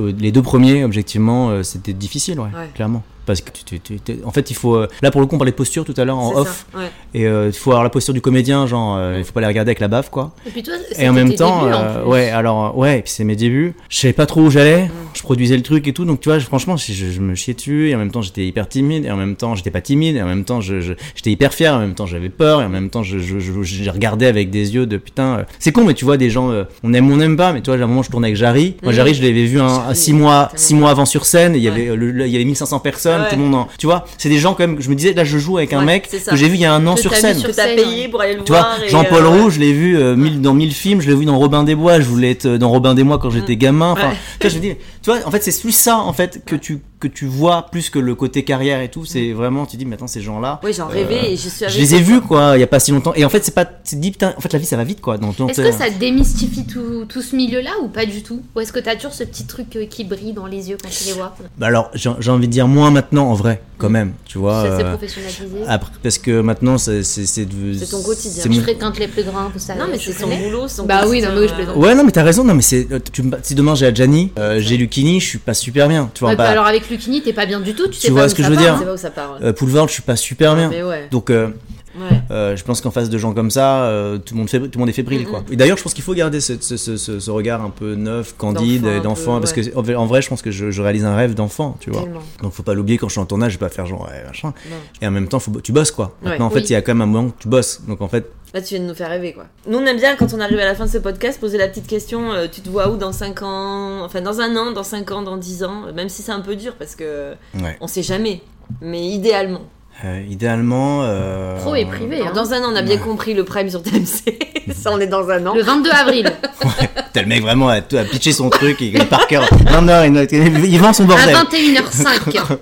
Euh, Les deux premiers, objectivement, euh, c'était difficile, ouais, Ouais. clairement. Parce que tu, tu- tu- en fait, il faut. euh, là, pour le coup, on parlait de posture tout à l'heure en off. ça, ouais. Et euh, il faut avoir la posture du comédien, genre, euh, il faut pas les regarder avec la baffe, quoi. Et puis toi, Et en même tes temps, débuts, en euh, ouais, alors, ouais, et puis c'est mes débuts. Je savais pas trop où j'allais. Mm. Je produisais le truc et tout. Donc, tu vois, je- franchement, je, me chiais dessus. Et en même temps, j'étais hyper timide. Et en même temps, j'étais pas timide. Et en même temps, j'étais hyper fier. Et en même temps, j'avais peur. Et en même temps, je, je, regardais avec des yeux de putain. C'est con, mais tu vois, des gens, on aime ou on n'aime pas. Mais tu vois, à un moment, je tournais avec Jarry. Moi, Mm. Jarry, je l'avais vu un, un Jarry, six mois, six mois avant sur scène. Il y avait, il y avait 1500 personnes. Ouais. Tout le monde en, tu vois, c'est des gens quand même. Je me disais, là, je joue avec un Ouais, mec que j'ai vu il y a un an Que sur scène. sur que t'as scène, payé pour aller le Tu vois, voir Jean-Paul euh, Roux, je l'ai vu euh, mille- dans mille films, je l'ai vu dans Robin des Bois, je voulais être euh, dans Robin des Bois quand j'étais gamin. Enfin, Ouais. tu vois, je me dis, tu vois, en fait, c'est plus ça, en fait, que tu, que tu vois plus que le côté carrière et tout. C'est vraiment, tu dis, mais attends, ces gens-là. Oui, j'en rêvais et j'y suis Je les ai vus, quoi, il y a pas si longtemps. Et en fait, c'est pas, tu dis, putain, en fait, la vie, ça va vite, quoi. Est-ce euh, que ça démystifie tout, tout ce milieu-là ou pas du tout? Ou est-ce que t'as toujours ce petit truc euh, qui brille dans les yeux quand tu les vois? Bah alors, j'ai j'ai envie de dire moins maintenant, en vrai, quand même, tu vois. Ça s'est euh, professionnalisé après, parce que maintenant, c'est c'est ton quotidien. Tu mon- fréquentes les plus grands, tout ça. Non, mais tu c'est son boulot, son Bah oui, non, mais oui, je euh, plaisante. Ouais, non, mais t'as raison. Non, mais c'est, euh, tu me- si demain j'ai Adjani, euh, j'ai Lucini, je suis pas super bien. Tu vois, bah, puis alors avec T'es pas bien du tout, tu sais Tu pas vois où ce que ça je veux part, dire hein. Euh, Poulvord, je suis pas super bien. Mais ouais. Donc, euh, Ouais. euh, je pense qu'en face de gens comme ça, euh, tout le monde fait, tout le monde est fébrile, Mm, quoi. Et d'ailleurs, je pense qu'il faut garder ce, ce, ce, ce- ce regard un peu neuf, candide, D'enfant, et parce ouais. que en vrai- je pense que je, je réalise un rêve d'enfant, tu vois. Tellement. Donc, faut pas l'oublier quand je suis en tournage, je vais pas faire genre ouais, machin. Non. Et en même temps, faut, tu bosses, quoi. Maintenant, en fait, il y a quand même un moment où tu bosses. Donc, en fait, Là, tu viens de nous faire rêver, quoi. Nous, on aime bien, quand on arrive à la fin de ce podcast, poser la petite question euh, tu te vois où dans 5 ans? Enfin, dans un an, dans 5 ans, dans 10 ans? Même si c'est un peu dur, parce que ouais. on sait jamais. Mais idéalement. Euh, idéalement. euh, Pro et privé. Hein. dans un an, on a bien Ouais. compris le prime sur TMC. [laughs] ça, on est dans un an. Le 22 avril, [laughs] T'as le mec vraiment à, à pitcher son truc, il est par cœur. Non, non, il, il vend son à bordel. [laughs] 21h05.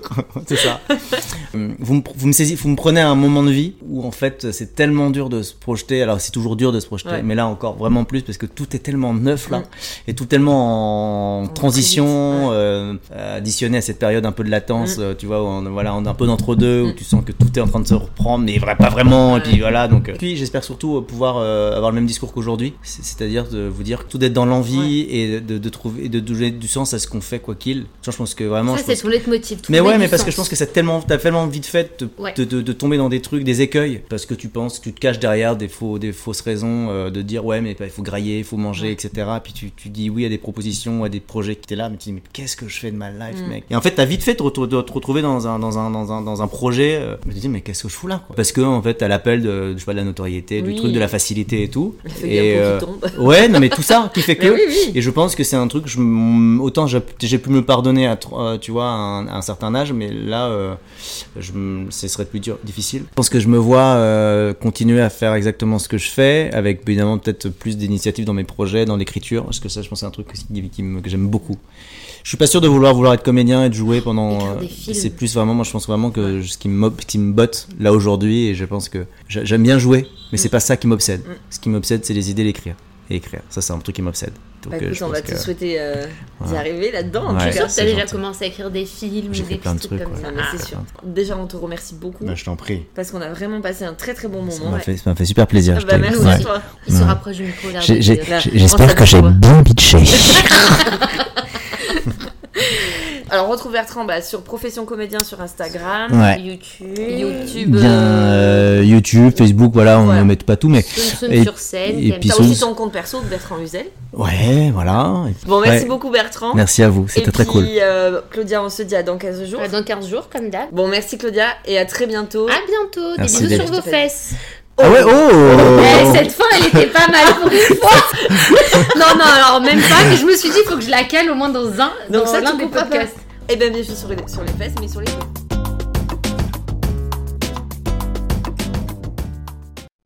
c'est ça. Hum, vous, me, vous, me saisissez- vous me prenez à un moment de vie où en fait c'est tellement dur de se projeter. Alors c'est toujours dur de se projeter, Ouais. mais là encore vraiment plus parce que tout est tellement neuf là Mm. et tout tellement en transition, ouais. euh, additionné à cette période un peu de latence, Mm. euh, tu vois, où on, voilà, on est un peu d'entre deux où Mm. tu sens que tout est en train de se reprendre, mais vrai, pas vraiment. Et puis voilà, donc. euh, Puis j'espère surtout euh, pouvoir euh, avoir le même discours qu'aujourd'hui, C'est- c'est-à-dire de vous dire tout d'être dans l'envie et de, de trouver et de donner du sens à ce qu'on fait quoi qu'il. Je pense que vraiment. Ça, c'est ton leitmotiv. mais ouais, mais parce que je pense que c'est tellement, t'as tellement vite fait de, Ouais. de, de- de tomber dans des trucs, des écueils, parce que tu penses, tu te caches derrière des, faux, des fausses raisons euh, de dire ouais, mais bah, il faut grailler, il faut manger, Ouais. etc. Puis tu, tu dis oui à des propositions, à des projets qui étaient là, mais tu dis mais qu'est-ce que je fais de ma life, Mm. mec? Et en fait, t'as vite fait de te retrouver dans un, dans un, dans un, dans un projet. Euh, je me dis mais qu'est-ce que je fous là quoi? Parce que en fait, t'as l'appel de, je sais pas, de la notoriété, Oui. du truc, de la facilité et tout. Feu Et, euh, qui tombe. [laughs] ouais, non mais tout ça qui fait que. Oui, oui. Et je pense que c'est un truc, je, autant j'ai pu me pardonner à, euh, tu vois, à un, à un certain âge, mais là, euh, je, ce serait plus dur, difficile. Je pense que je me vois euh, continuer à faire exactement ce que je fais, avec évidemment peut-être plus d'initiatives dans mes projets, dans l'écriture, parce que ça, je pense, c'est un truc aussi qui, qui que j'aime beaucoup. Je suis pas sûr de vouloir vouloir être comédien et de jouer pendant. C'est plus vraiment, moi, je pense vraiment que ce qui me, qui me botte là aujourd'hui, et je pense que j'a- j'aime bien jouer, mais c'est pas ça qui m'obsède. Mm. Ce qui m'obsède, c'est les idées, l'écrire. et écrire. Ça, c'est un truc qui m'obsède. Donc, Bah, euh, écoute, je on va te souhaiter euh, d'y arriver là-dedans. en Ouais. tout Je suis cas. sûre que c'est t'as déjà gentil. commencé à écrire des films des plein de trucs, comme ouais. ça. Ah. c'est sûr. Déjà, on te remercie beaucoup Bah, je t'en prie. parce qu'on a vraiment passé un très très bon Ça moment. m'a fait, ça m'a fait super plaisir. Bah, merci à toi. Il se rapproche du micro. on J'espère que j'ai bien pitché. [laughs] [laughs] [laughs] Alors, on retrouve Bertrand bah, sur Profession Comédien sur Instagram, Ouais. YouTube. YouTube, Bien, euh, YouTube, Facebook, voilà, on Voilà. ne met pas tout, mais Soun Et- sur scène. et puis Soun- aussi ton compte perso de Bertrand Huzel. ouais, voilà. Bon, merci Ouais. beaucoup Bertrand. Merci à vous, c'était très puis, cool. euh, Claudia, on se dit à dans 15 jours. Dans 15 jours, comme d'hab. Bon, merci Claudia et à très bientôt. À bientôt. Des Merci, bisous sur vos fesses. Ah ouais, oh Eh, cette fin, elle était pas mal pour une fois. [laughs] non, non, alors même pas, mais je me suis dit, il faut que je la cale au moins dans un, Donc dans ça, l'un tu des pas, Et bien, bien sûr sur les, fesses, mais sur les fesses.